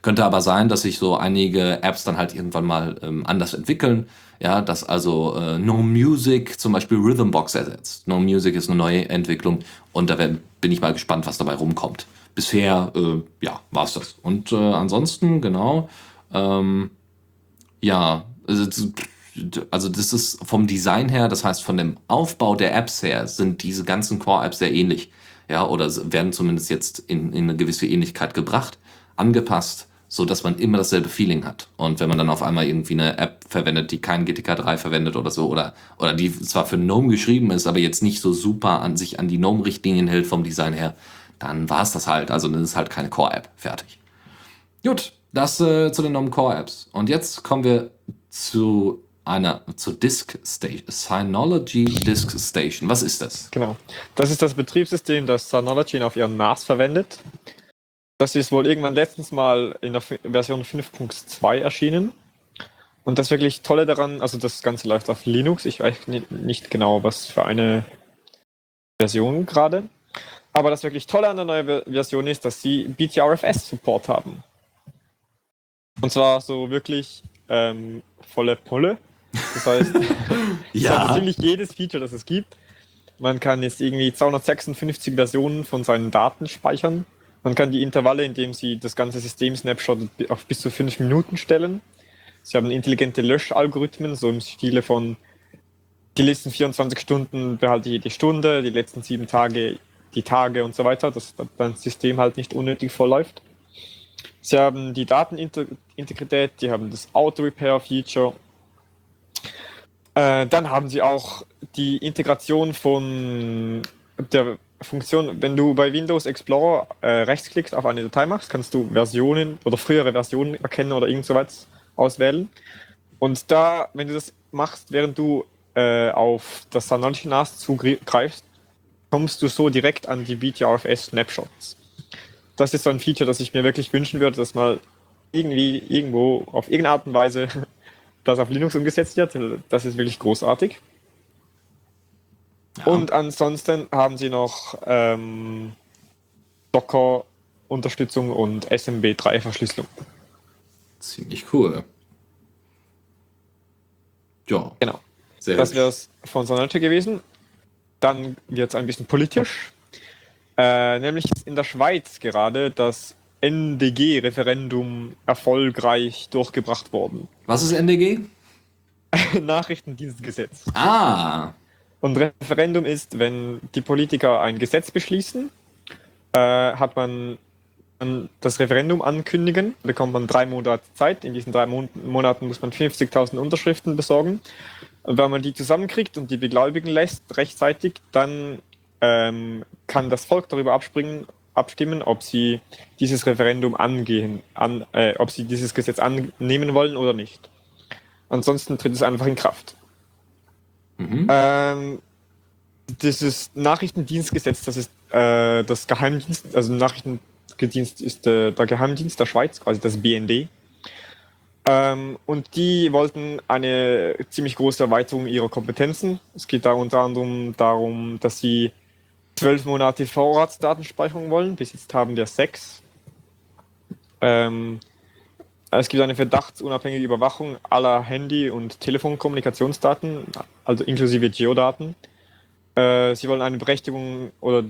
Speaker 2: Könnte aber sein, dass sich so einige Apps dann halt irgendwann mal ähm, anders entwickeln. Ja, dass also äh, No Music zum Beispiel Rhythmbox ersetzt. No Music ist eine neue Entwicklung und da bin ich mal gespannt, was dabei rumkommt. Bisher, äh, ja, war's das. Und äh, ansonsten, genau, ähm, ja, also, also das ist vom Design her, das heißt von dem Aufbau der Apps her, sind diese ganzen Core-Apps sehr ähnlich. Ja, oder werden zumindest jetzt in, in eine gewisse Ähnlichkeit gebracht, angepasst, so dass man immer dasselbe Feeling hat. Und wenn man dann auf einmal irgendwie eine App verwendet, die kein GTK3 verwendet oder so, oder, oder die zwar für GNOME geschrieben ist, aber jetzt nicht so super an sich an die GNOME-Richtlinien hält vom Design her, dann war es das halt. Also dann ist halt keine Core-App. Fertig. Gut, das äh, zu den GNOME Core-Apps. Und jetzt kommen wir zu einer zur Disk Station, Synology Disk Station. Was ist das?
Speaker 3: Genau. Das ist das Betriebssystem, das Synology auf ihrem NAS verwendet. Das ist wohl irgendwann letztens mal in der Version 5.2 erschienen. Und das wirklich Tolle daran, also das Ganze läuft auf Linux. Ich weiß nicht genau, was für eine Version gerade. Aber das wirklich Tolle an der neuen Version ist, dass sie BTRFS-Support haben. Und zwar so wirklich ähm, volle Pulle. Das heißt,
Speaker 2: ja.
Speaker 3: ziemlich jedes Feature, das es gibt. Man kann jetzt irgendwie 256 Versionen von seinen Daten speichern. Man kann die Intervalle, indem sie das ganze System Snapshot auf bis zu 5 Minuten stellen. Sie haben intelligente Löschalgorithmen, so im Stile von die letzten 24 Stunden behalte ich jede Stunde, die letzten sieben Tage die Tage und so weiter, dass das System halt nicht unnötig vorläuft. Sie haben die Datenintegrität, die haben das Auto-Repair-Feature. Äh, dann haben sie auch die Integration von der Funktion, wenn du bei Windows Explorer äh, rechtsklickst auf eine Datei machst, kannst du Versionen oder frühere Versionen erkennen oder irgend so was auswählen. Und da, wenn du das machst, während du äh, auf das Synology NAS zugreifst, kommst du so direkt an die BTRFS Snapshots das ist so ein Feature, das ich mir wirklich wünschen würde, dass mal irgendwie irgendwo auf irgendeine Art und Weise das auf Linux umgesetzt wird. Das ist wirklich großartig. Ja. Und ansonsten haben sie noch ähm, Docker-Unterstützung und SMB3-Verschlüsselung.
Speaker 2: Ziemlich cool.
Speaker 3: Ja. Genau. Sehr das wäre es von Sonate gewesen. Dann wird es ein bisschen politisch. Äh, nämlich ist in der Schweiz gerade das NDG-Referendum erfolgreich durchgebracht worden.
Speaker 2: Was ist NDG?
Speaker 3: Nachrichtendienstgesetz.
Speaker 2: Ah.
Speaker 3: Und Referendum ist, wenn die Politiker ein Gesetz beschließen, äh, hat man das Referendum ankündigen, bekommt man drei Monate Zeit. In diesen drei Mon Monaten muss man 50.000 Unterschriften besorgen. Und wenn man die zusammenkriegt und die beglaubigen lässt rechtzeitig, dann ähm, kann das Volk darüber abspringen, abstimmen, ob sie dieses Referendum angehen, an, äh, ob sie dieses Gesetz annehmen wollen oder nicht. Ansonsten tritt es einfach in Kraft. Mhm. Ähm, dieses Nachrichtendienstgesetz, das ist äh, das Geheimdienst, also Nachrichtendienst ist äh, der Geheimdienst der Schweiz, quasi das BND. Ähm, und die wollten eine ziemlich große Erweiterung ihrer Kompetenzen. Es geht da unter anderem darum, dass sie zwölf Monate Vorratsdatenspeicherung wollen. Bis jetzt haben wir sechs. Ähm, es gibt eine verdachtsunabhängige Überwachung aller Handy- und Telefonkommunikationsdaten, also inklusive Geodaten. Äh, sie wollen eine Berechtigung oder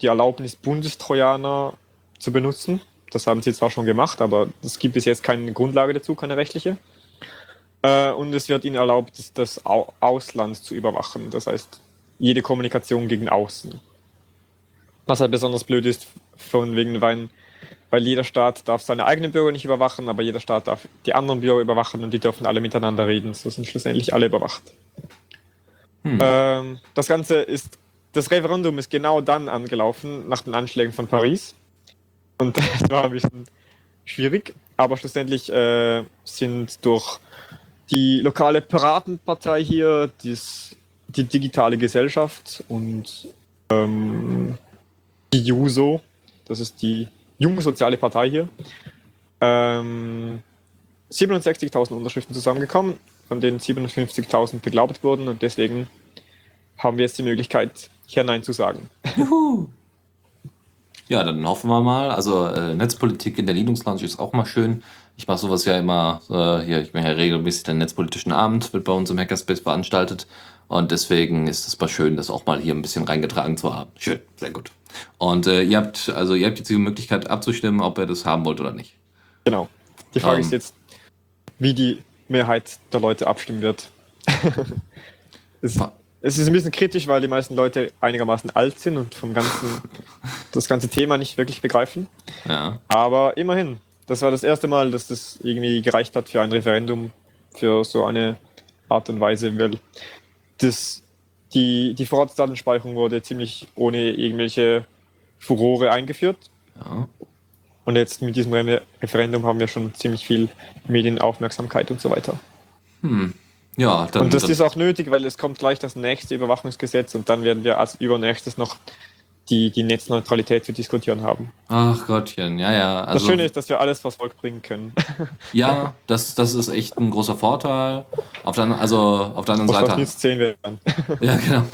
Speaker 3: die Erlaubnis, Bundestrojaner zu benutzen. Das haben sie zwar schon gemacht, aber es gibt bis jetzt keine Grundlage dazu, keine rechtliche. Äh, und es wird ihnen erlaubt, das Ausland zu überwachen. Das heißt, jede Kommunikation gegen außen. Was halt besonders blöd ist, von wegen, weil, weil jeder Staat darf seine eigenen Bürger nicht überwachen, aber jeder Staat darf die anderen Bürger überwachen und die dürfen alle miteinander reden. So sind schlussendlich alle überwacht. Hm. Ähm, das Ganze ist, das Referendum ist genau dann angelaufen, nach den Anschlägen von Paris. Und das war ein bisschen schwierig, aber schlussendlich äh, sind durch die lokale Piratenpartei hier, dies, die digitale Gesellschaft und ähm, die JUSO, das ist die junge soziale Partei hier, ähm, 67.000 Unterschriften zusammengekommen, von denen 57.000 beglaubt wurden und deswegen haben wir jetzt die Möglichkeit, hier Nein zu sagen. Juhu.
Speaker 2: Ja, dann hoffen wir mal. Also äh, Netzpolitik in der Linux Lounge ist auch mal schön. Ich mache sowas ja immer, äh, hier, ich mache ja regelmäßig den netzpolitischen Abend, wird bei uns im Hackerspace veranstaltet. Und deswegen ist es mal schön, das auch mal hier ein bisschen reingetragen zu haben. Schön, sehr gut. Und äh, ihr habt, also ihr habt jetzt die Möglichkeit abzustimmen, ob ihr das haben wollt oder nicht.
Speaker 3: Genau. Die Frage um, ist ähm. jetzt, wie die Mehrheit der Leute abstimmen wird. es, es, ist ein bisschen kritisch, weil die meisten Leute einigermaßen alt sind und vom ganzen, das ganze Thema nicht wirklich begreifen.
Speaker 2: Ja.
Speaker 3: Aber immerhin, das war das erste Mal, dass das irgendwie gereicht hat für ein Referendum, für so eine Art und Weise, weil das, die, die Vorratsdatenspeicherung wurde ziemlich ohne irgendwelche Furore eingeführt.
Speaker 2: Ja.
Speaker 3: Und jetzt mit diesem Referendum haben wir schon ziemlich viel Medienaufmerksamkeit und so weiter.
Speaker 2: Hm. Ja,
Speaker 3: dann, und das dann, ist auch nötig, weil es kommt gleich das nächste Überwachungsgesetz und dann werden wir als übernächstes noch die, die Netzneutralität zu diskutieren haben.
Speaker 2: Ach Gottchen, ja, ja.
Speaker 3: Also, das Schöne ist, dass wir alles vors Volk bringen können.
Speaker 2: ja, das, das ist echt ein großer Vorteil. Auf der, also auf der anderen Seite.
Speaker 3: Jetzt sehen wir dann.
Speaker 2: ja, genau.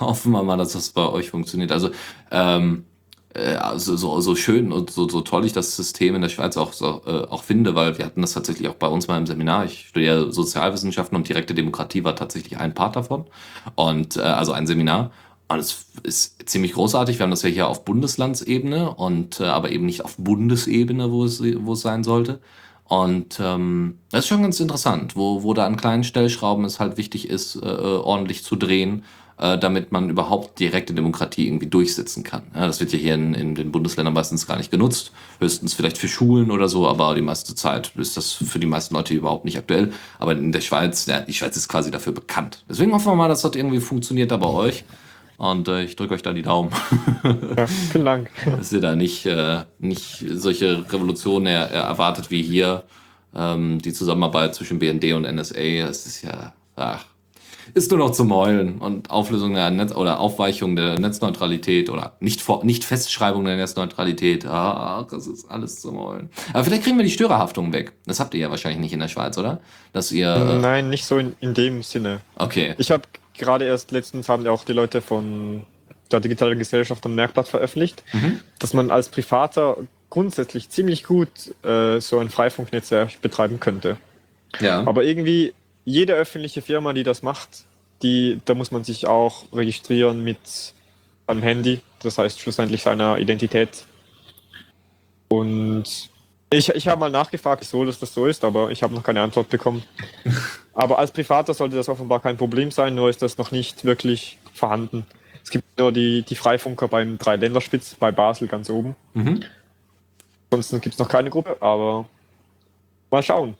Speaker 2: Hoffen wir mal, dass das bei euch funktioniert. Also, ähm, äh, also so, so schön und so, so toll ich das System in der Schweiz auch, so, äh, auch finde, weil wir hatten das tatsächlich auch bei uns mal im Seminar. Ich studiere Sozialwissenschaften und direkte Demokratie war tatsächlich ein Part davon. Und äh, also ein Seminar. Und es ist ziemlich großartig. Wir haben das ja hier auf Bundeslandsebene und äh, aber eben nicht auf Bundesebene, wo es, wo es sein sollte. Und ähm, das ist schon ganz interessant, wo, wo da an kleinen Stellschrauben es halt wichtig ist, äh, äh ordentlich zu drehen, äh, damit man überhaupt direkte Demokratie irgendwie durchsetzen kann. Ja, das wird ja hier in, in den Bundesländern meistens gar nicht genutzt, höchstens vielleicht für Schulen oder so, aber die meiste Zeit ist das für die meisten Leute überhaupt nicht aktuell. Aber in der Schweiz, ja, die Schweiz ist quasi dafür bekannt. Deswegen hoffen wir mal, dass das irgendwie funktioniert da bei euch. Und äh, ich drücke euch da die Daumen.
Speaker 3: ja, vielen Dank.
Speaker 2: Dass ihr da nicht, äh, nicht solche Revolutionen er, er erwartet wie hier. Ähm, die Zusammenarbeit zwischen BND und NSA, das ist ja, ach, ist nur noch zu meulen. Und Auflösung der Netz oder Aufweichung der Netzneutralität oder nicht, vor nicht Festschreibung der Netzneutralität, ach, das ist alles zu meulen. Aber vielleicht kriegen wir die Störerhaftung weg. Das habt ihr ja wahrscheinlich nicht in der Schweiz, oder? Dass ihr.
Speaker 3: Äh, Nein, nicht so in, in dem Sinne.
Speaker 2: Okay.
Speaker 3: Ich habe gerade erst letztens haben ja auch die Leute von der digitalen Gesellschaft am Merkblatt veröffentlicht, mhm. dass man als Privater grundsätzlich ziemlich gut äh, so ein Freifunknetzwerk betreiben könnte.
Speaker 2: Ja.
Speaker 3: Aber irgendwie jede öffentliche Firma, die das macht, die, da muss man sich auch registrieren mit einem Handy, das heißt schlussendlich seiner Identität. Und ich, ich habe mal nachgefragt, wieso dass das so ist, aber ich habe noch keine Antwort bekommen. aber als Privater sollte das offenbar kein Problem sein, nur ist das noch nicht wirklich vorhanden. Es gibt nur die, die Freifunker beim Dreiländerspitz bei Basel ganz oben.
Speaker 2: Mhm.
Speaker 3: Ansonsten gibt es noch keine Gruppe, aber mal schauen.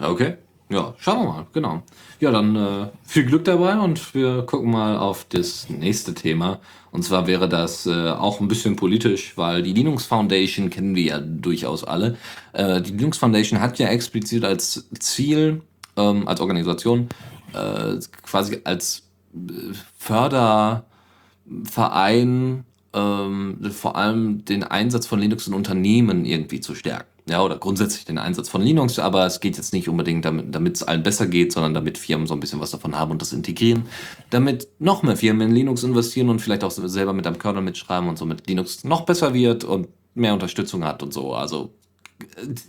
Speaker 2: Okay. Ja, schauen wir mal, genau. Ja, dann äh, viel Glück dabei und wir gucken mal auf das nächste Thema. Und zwar wäre das äh, auch ein bisschen politisch, weil die Linux Foundation kennen wir ja durchaus alle. Äh, die Linux Foundation hat ja explizit als Ziel, ähm, als Organisation, äh, quasi als äh, Förderverein ähm, vor allem den Einsatz von Linux in Unternehmen irgendwie zu stärken. Ja, oder grundsätzlich den Einsatz von Linux, aber es geht jetzt nicht unbedingt damit es allen besser geht, sondern damit Firmen so ein bisschen was davon haben und das integrieren, damit noch mehr Firmen in Linux investieren und vielleicht auch selber mit einem Kernel mitschreiben und somit Linux noch besser wird und mehr Unterstützung hat und so. Also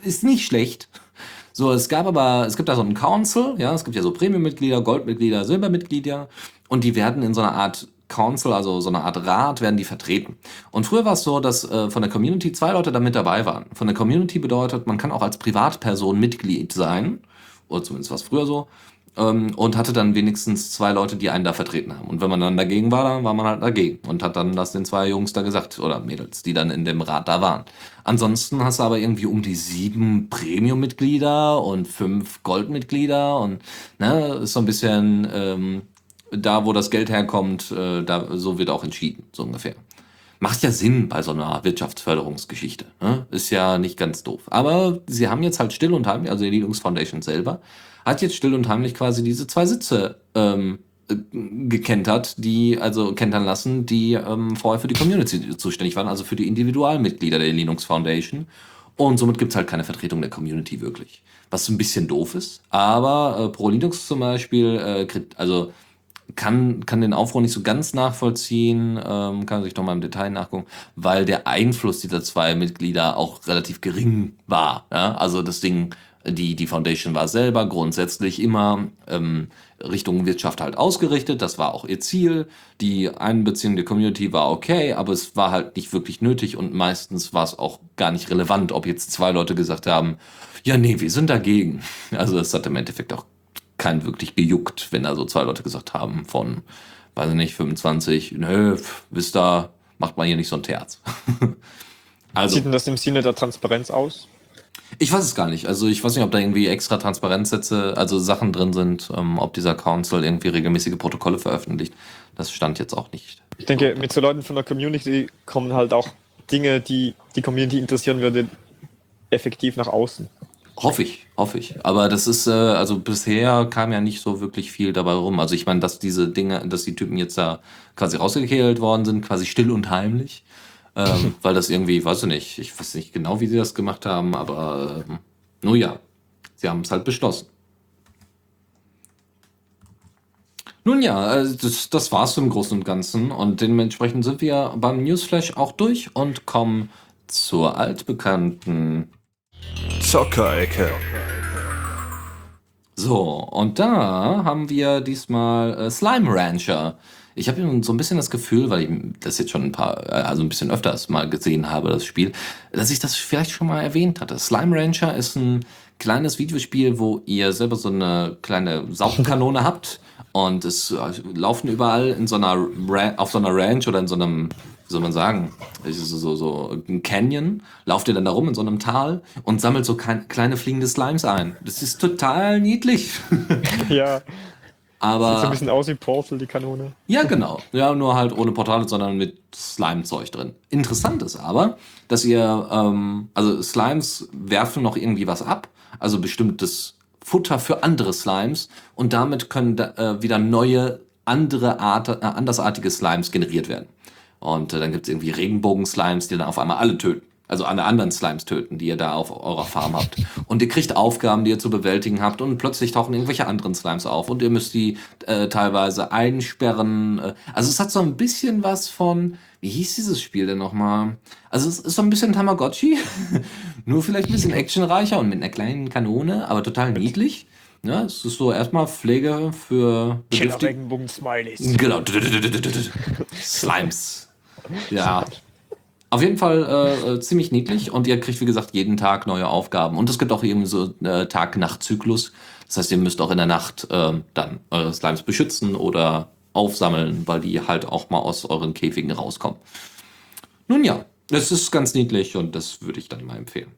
Speaker 2: ist nicht schlecht. So, es gab aber, es gibt da so einen Council, ja, es gibt ja so Premium-Mitglieder, Goldmitglieder, Silbermitglieder und die werden in so einer Art Council, also so eine Art Rat, werden die vertreten. Und früher war es so, dass äh, von der Community zwei Leute da mit dabei waren. Von der Community bedeutet, man kann auch als Privatperson Mitglied sein, oder zumindest war es früher so, ähm, und hatte dann wenigstens zwei Leute, die einen da vertreten haben. Und wenn man dann dagegen war, dann war man halt dagegen und hat dann das den zwei Jungs da gesagt oder Mädels, die dann in dem Rat da waren. Ansonsten hast du aber irgendwie um die sieben Premium-Mitglieder und fünf Goldmitglieder und ne, ist so ein bisschen ähm, da, wo das Geld herkommt, äh, da so wird auch entschieden, so ungefähr. Macht ja Sinn bei so einer Wirtschaftsförderungsgeschichte. Ne? Ist ja nicht ganz doof. Aber sie haben jetzt halt still und heimlich, also die Linux Foundation selber, hat jetzt still und heimlich quasi diese zwei Sitze ähm, äh, gekentert, die, also kentern lassen, die ähm, vorher für die Community zuständig waren, also für die Individualmitglieder der Linux Foundation. Und somit gibt's halt keine Vertretung der Community wirklich. Was ein bisschen doof ist. Aber äh, Pro Linux zum Beispiel, äh, also kann, kann den Aufruhr nicht so ganz nachvollziehen, ähm, kann sich doch mal im Detail nachgucken, weil der Einfluss dieser zwei Mitglieder auch relativ gering war. Ja? Also das Ding die, die Foundation war selber grundsätzlich immer ähm, Richtung Wirtschaft halt ausgerichtet. Das war auch ihr Ziel. Die Einbeziehung der Community war okay, aber es war halt nicht wirklich nötig und meistens war es auch gar nicht relevant, ob jetzt zwei Leute gesagt haben, ja, nee, wir sind dagegen. Also das hat im Endeffekt auch keinen wirklich gejuckt, wenn da so zwei Leute gesagt haben von, weiß ich nicht, 25, nö, wisst ihr, macht mal hier nicht so ein Terz.
Speaker 3: also, Sieht denn das im Sinne der Transparenz aus?
Speaker 2: Ich weiß es gar nicht. Also ich weiß nicht, ob da irgendwie extra Transparenzsätze, also Sachen drin sind, ähm, ob dieser Council irgendwie regelmäßige Protokolle veröffentlicht. Das stand jetzt auch nicht.
Speaker 3: Ich denke, mit so Leuten von der Community kommen halt auch Dinge, die die Community interessieren würde, effektiv nach außen.
Speaker 2: Hoffe ich, hoffe ich. Aber das ist, äh, also bisher kam ja nicht so wirklich viel dabei rum. Also ich meine, dass diese Dinge, dass die Typen jetzt da quasi rausgekehlt worden sind, quasi still und heimlich ähm, weil das irgendwie, weiß ich nicht, ich weiß nicht genau, wie sie das gemacht haben, aber ähm, nur ja, sie haben es halt beschlossen. Nun ja, äh, das, das war's im Großen und Ganzen und dementsprechend sind wir beim Newsflash auch durch und kommen zur altbekannten
Speaker 1: Zockerecke.
Speaker 2: So, und da haben wir diesmal äh, Slime Rancher. Ich habe so ein bisschen das Gefühl, weil ich das jetzt schon ein paar, äh, also ein bisschen öfters mal gesehen habe, das Spiel, dass ich das vielleicht schon mal erwähnt hatte. Slime Rancher ist ein kleines Videospiel, wo ihr selber so eine kleine Saugkanone habt und es äh, laufen überall in so einer auf so einer Ranch oder in so einem wie soll man sagen, so, so, so ein Canyon, lauft ihr dann da rum in so einem Tal und sammelt so kleine fliegende Slimes ein. Das ist total niedlich.
Speaker 3: Ja.
Speaker 2: Aber.
Speaker 3: Sieht so ein bisschen aus wie Portal, die Kanone.
Speaker 2: Ja, genau. Ja, nur halt ohne Portale, sondern mit Slime-Zeug drin. Interessant ist aber, dass ihr, ähm, also Slimes werfen noch irgendwie was ab, also bestimmtes Futter für andere Slimes und damit können da, äh, wieder neue, andere Art, äh, andersartige Slimes generiert werden. Und äh, dann gibt's irgendwie Regenbogen-Slimes, die dann auf einmal alle töten also alle anderen Slimes töten, die ihr da auf eurer Farm habt. Und ihr kriegt Aufgaben, die ihr zu bewältigen habt und plötzlich tauchen irgendwelche anderen Slimes auf und ihr müsst die äh, teilweise einsperren. Äh, also es hat so ein bisschen was von, wie hieß dieses Spiel denn nochmal? Also es ist so ein bisschen Tamagotchi, nur vielleicht ein bisschen actionreicher und mit einer kleinen Kanone, aber total niedlich. Ja, es ist so erstmal Pflege für
Speaker 3: Bedürftige.
Speaker 2: Genau. Slimes. Ja. Auf jeden Fall äh, äh, ziemlich niedlich und ihr kriegt, wie gesagt, jeden Tag neue Aufgaben. Und es gibt auch eben so äh, Tag-Nacht-Zyklus. Das heißt, ihr müsst auch in der Nacht äh, dann eure Slimes beschützen oder aufsammeln, weil die halt auch mal aus euren Käfigen rauskommen. Nun ja, es ist ganz niedlich und das würde ich dann mal empfehlen.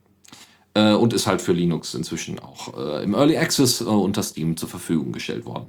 Speaker 2: Äh, und ist halt für Linux inzwischen auch äh, im Early Access äh, unter Steam zur Verfügung gestellt worden.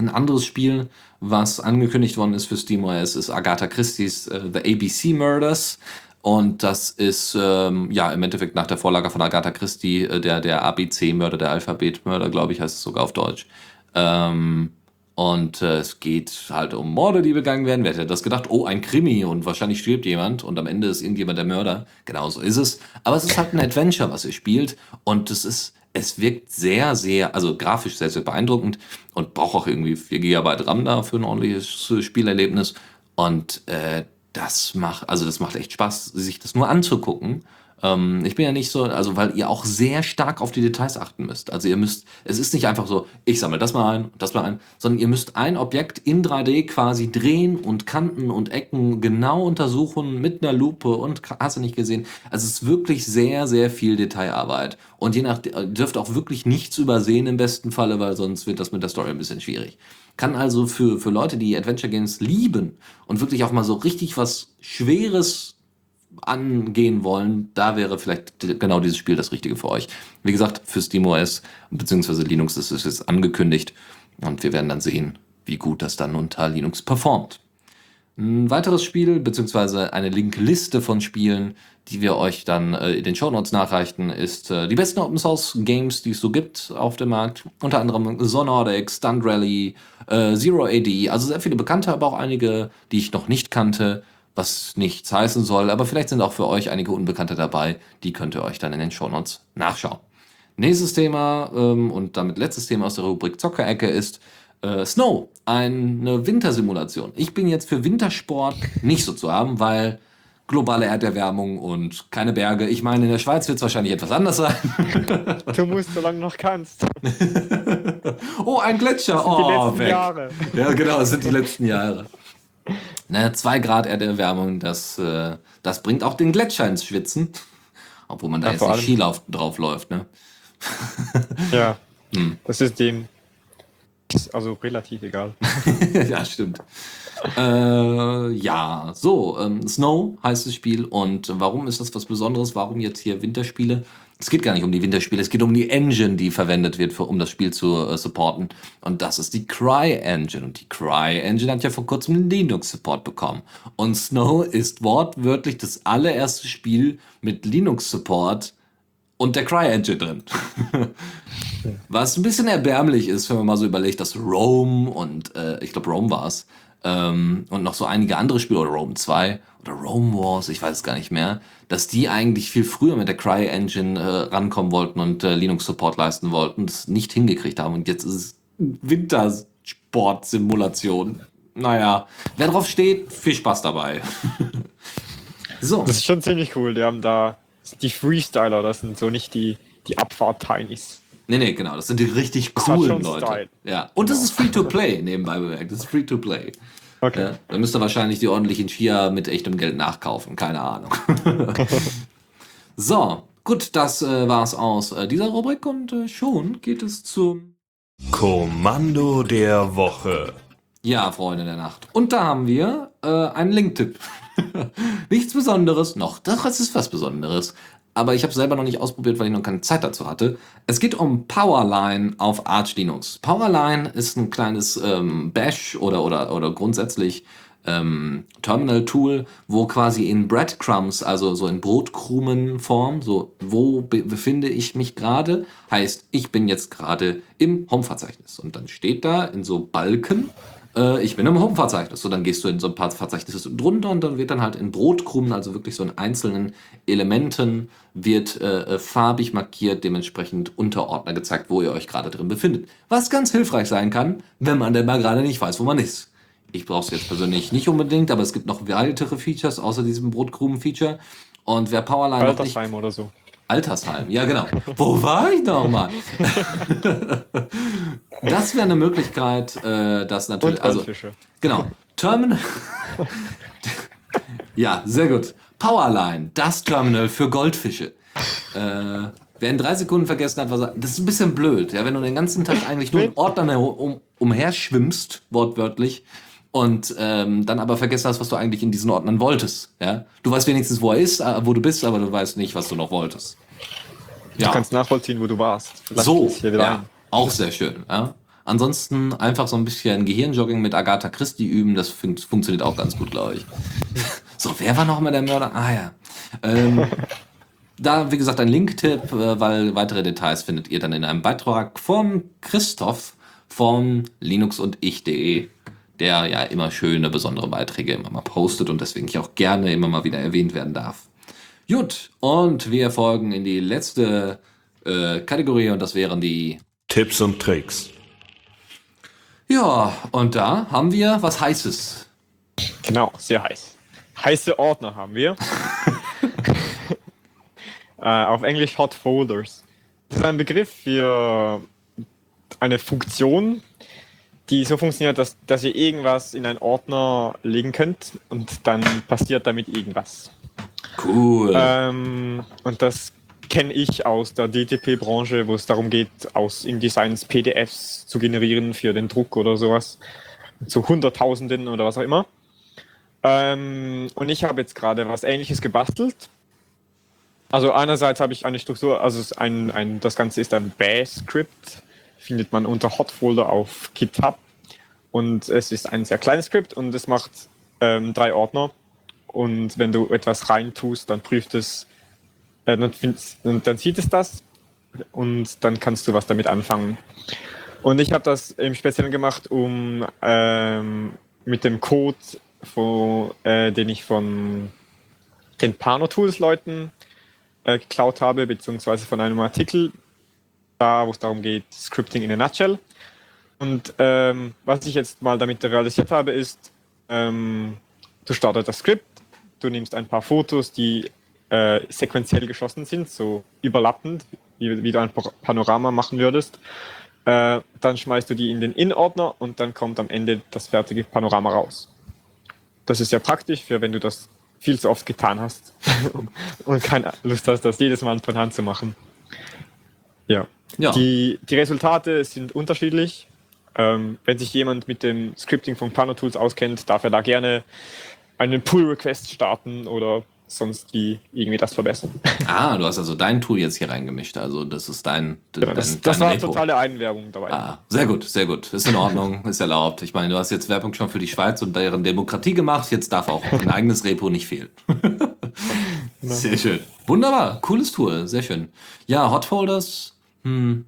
Speaker 2: Ein anderes Spiel, was angekündigt worden ist für SteamOS, ist Agatha Christie's uh, The ABC Murders. Und das ist ähm, ja im Endeffekt nach der Vorlage von Agatha Christie äh, der, der ABC-Mörder, der Alphabet-Mörder, glaube ich, heißt es sogar auf Deutsch. Ähm, Und äh, es geht halt um Morde, die begangen werden. Wer hätte das gedacht? Oh, ein Krimi und wahrscheinlich stirbt jemand und am Ende ist irgendjemand der Mörder. Genau so ist es. Aber es ist halt ein Adventure, was ihr spielt. Und es ist, es wirkt sehr, sehr, also grafisch sehr, sehr beeindruckend und braucht auch irgendwie 4 GB RAM da für ein ordentliches Spielerlebnis. Und äh, das macht, also das macht echt Spaß, sich das nur anzugucken. Ähm, ich bin ja nicht so, also weil ihr auch sehr stark auf die Details achten müsst. Also ihr müsst, es ist nicht einfach so, ich sammle das mal ein, das mal ein, sondern ihr müsst ein Objekt in 3D quasi drehen und Kanten und Ecken genau untersuchen mit einer Lupe und hast du nicht gesehen. Also es ist wirklich sehr, sehr viel Detailarbeit. Und je nach, dürft auch wirklich nichts übersehen im besten Falle, weil sonst wird das mit der Story ein bisschen schwierig. Kann also für, für Leute, die Adventure Games lieben und wirklich auch mal so richtig was Schweres angehen wollen, da wäre vielleicht genau dieses Spiel das Richtige für euch. Wie gesagt, für SteamOS bzw. Linux ist es jetzt angekündigt und wir werden dann sehen, wie gut das dann unter Linux performt. Ein weiteres Spiel bzw. eine Linkliste von Spielen, die wir euch dann äh, in den Show Notes nachreichen, ist äh, die besten Open Source Games, die es so gibt auf dem Markt. Unter anderem Zonordic, Stunt Rally, äh, Zero AD, also sehr viele bekannte, aber auch einige, die ich noch nicht kannte was nichts heißen soll, aber vielleicht sind auch für euch einige Unbekannte dabei, die könnt ihr euch dann in den Shownotes nachschauen. Nächstes Thema ähm, und damit letztes Thema aus der Rubrik Zockerecke ist äh, Snow, eine Wintersimulation. Ich bin jetzt für Wintersport nicht so zu haben, weil globale Erderwärmung und keine Berge. Ich meine, in der Schweiz wird es wahrscheinlich etwas anders sein.
Speaker 3: du musst, solange du noch kannst.
Speaker 2: oh, ein Gletscher.
Speaker 3: Das
Speaker 2: sind
Speaker 3: die
Speaker 2: oh,
Speaker 3: letzten
Speaker 2: weg.
Speaker 3: Jahre.
Speaker 2: Ja, genau, das sind die letzten Jahre. Ne, zwei Grad Erderwärmung, das, äh, das bringt auch den Gletscher ins Schwitzen. Obwohl man da
Speaker 3: Ja,
Speaker 2: jetzt nicht Skilauf drauf läuft, ne?
Speaker 3: Ja,
Speaker 2: Hm.
Speaker 3: das ist dem ist also relativ egal.
Speaker 2: ja, stimmt. Äh, ja, so, ähm, Snow heißt das Spiel. Und warum ist das was Besonderes? Warum jetzt hier Winterspiele? Es geht gar nicht um die Winterspiele, es geht um die Engine, die verwendet wird, für, um das Spiel zu äh, supporten. Und das ist die Cry Engine. Und die Cry Engine hat ja vor kurzem einen Linux-Support bekommen. Und Snow ist wortwörtlich das allererste Spiel mit Linux-Support und der Cry Engine drin. Was ein bisschen erbärmlich ist, wenn man mal so überlegt, dass Rome und äh, ich glaube Rome war es ähm, und noch so einige andere Spiele oder Rome 2 oder Rome Wars, ich weiß es gar nicht mehr, dass die eigentlich viel früher mit der Cry Engine äh, rankommen wollten und äh, Linux Support leisten wollten, das nicht hingekriegt haben und jetzt ist es Wintersport-Simulation. Naja, wer drauf steht, viel Spaß dabei. so.
Speaker 3: Das ist schon ziemlich cool. Die haben da die Freestyler, das sind so nicht die, die Abfahrt-Tinies.
Speaker 2: Nee, nee, genau. Das sind die richtig coolen Leute.
Speaker 3: Style.
Speaker 2: Ja. Und das ist free to play, nebenbei bemerkt. Das ist free to play.
Speaker 3: Okay.
Speaker 2: Ja. Da müsst ihr wahrscheinlich die ordentlichen Skier mit echtem Geld nachkaufen. Keine Ahnung. so, gut, das äh, war's aus äh, dieser Rubrik und äh, schon geht es zum.
Speaker 1: Kommando der Woche.
Speaker 2: Ja, Freunde der Nacht. Und da haben wir äh, einen Link-Tipp. Nichts Besonderes, noch, doch, es ist was Besonderes. Aber ich habe selber noch nicht ausprobiert, weil ich noch keine Zeit dazu hatte. Es geht um Powerline auf Arch Linux. Powerline ist ein kleines ähm, Bash oder, oder, oder grundsätzlich ähm, Terminal-Tool, wo quasi in Breadcrumbs, also so in Brotkrumenform, so wo be befinde ich mich gerade, heißt, ich bin jetzt gerade im Home-Verzeichnis. Und dann steht da in so Balken, äh, ich bin im Home-Verzeichnis. So, dann gehst du in so ein paar Verzeichnisse drunter und dann wird dann halt in Brotkrumen, also wirklich so in einzelnen Elementen, wird äh, äh, farbig markiert, dementsprechend Unterordner gezeigt, wo ihr euch gerade drin befindet. Was ganz hilfreich sein kann, wenn man denn mal gerade nicht weiß, wo man ist. Ich brauche es jetzt persönlich nicht unbedingt, aber es gibt noch weitere Features außer diesem Brotkrumen-Feature. Und wer Powerline noch nicht...
Speaker 3: So.
Speaker 2: Altersheim, ja genau. Wo war ich nochmal? das wäre eine Möglichkeit, äh, das natürlich...
Speaker 3: Und
Speaker 2: Also,
Speaker 3: Goldfische.
Speaker 2: Genau. Terminal. ja, sehr gut. Powerline, das Terminal für Goldfische. Äh, wer in drei Sekunden vergessen hat, was er. Das ist ein bisschen blöd, ja, wenn du den ganzen Tag eigentlich nur in Ordnern um, umherschwimmst, wortwörtlich, und ähm, dann aber vergessen hast, was du eigentlich in diesen Ordnern wolltest. Ja? Du weißt wenigstens, wo er ist, äh, wo du bist, aber du weißt nicht, was du noch wolltest.
Speaker 3: Du kannst nachvollziehen, wo du warst. Vielleicht
Speaker 2: So, ja,
Speaker 3: ein.
Speaker 2: auch sehr schön. Ja. Ansonsten einfach so ein bisschen Gehirnjogging mit Agatha Christie üben, das fun funktioniert auch ganz gut, glaube ich. so, wer war noch mal der Mörder? Ah ja. Ähm, da, wie gesagt, ein Link-Tipp, äh, weil weitere Details findet ihr dann in einem Beitrag von Christoph von Linux und ich.de, der ja immer schöne, besondere Beiträge immer mal postet und deswegen ich auch gerne immer mal wieder erwähnt werden darf. Gut, und wir folgen in die letzte äh, Kategorie und das wären die
Speaker 1: Tipps und Tricks.
Speaker 2: Ja, und da haben wir was Heißes.
Speaker 3: Genau, sehr heiß. Heiße Ordner haben wir. äh, auf Englisch Hot Folders. Das ist ein Begriff für eine Funktion, die so funktioniert, dass, dass ihr irgendwas in einen Ordner legen könnt und dann passiert damit irgendwas.
Speaker 2: Cool.
Speaker 3: Ähm, und das kenne ich aus der DTP-Branche, wo es darum geht, aus InDesigns PDFs zu generieren für den Druck oder sowas. Zu Hunderttausenden oder was auch immer. Ähm, und ich habe jetzt gerade was ähnliches gebastelt. Also einerseits habe ich eine Struktur, also ein, ein, das Ganze ist ein Bash-Skript, findet man unter Hotfolder auf GitHub. Und es ist ein sehr kleines Skript und es macht ähm, drei Ordner. Und wenn du etwas reintust, dann prüft es, äh, dann, dann sieht es das und dann kannst du was damit anfangen. Und ich habe das im Speziellen gemacht, um ähm, mit dem Code, von, äh, den ich von den Pano Tools Leuten äh, geklaut habe, beziehungsweise von einem Artikel, da wo es darum geht, Scripting in a Nutshell. Und ähm, was ich jetzt mal damit realisiert habe, ist, ähm, du startest das Skript, du nimmst ein paar Fotos, die äh, sequenziell geschossen sind, so überlappend, wie, wie du ein Panorama machen würdest. Äh, dann schmeißt du die in den In-Ordner und dann kommt am Ende das fertige Panorama raus. Das ist ja praktisch, für wenn du das viel zu oft getan hast und keine Lust hast, das jedes Mal von Hand zu machen. Ja. ja. Die, die Resultate sind unterschiedlich. Ähm, wenn sich jemand mit dem Scripting von Plano Tools auskennt, darf er da gerne einen Pull-Request starten oder sonst wie irgendwie das verbessern.
Speaker 2: Ah, du hast also dein Tool jetzt hier reingemischt. Also das ist dein.
Speaker 3: Ja, dein das, das war Repo. totale Eigenwerbung dabei.
Speaker 2: Ah, sehr gut, sehr gut. Ist in Ordnung, ist erlaubt. Ich meine, du hast jetzt Werbung schon für die Schweiz und deren Demokratie gemacht. Jetzt darf auch ein eigenes Repo nicht fehlen. sehr schön. Wunderbar, cooles Tool, sehr schön. Ja, Hotfolders. Hm.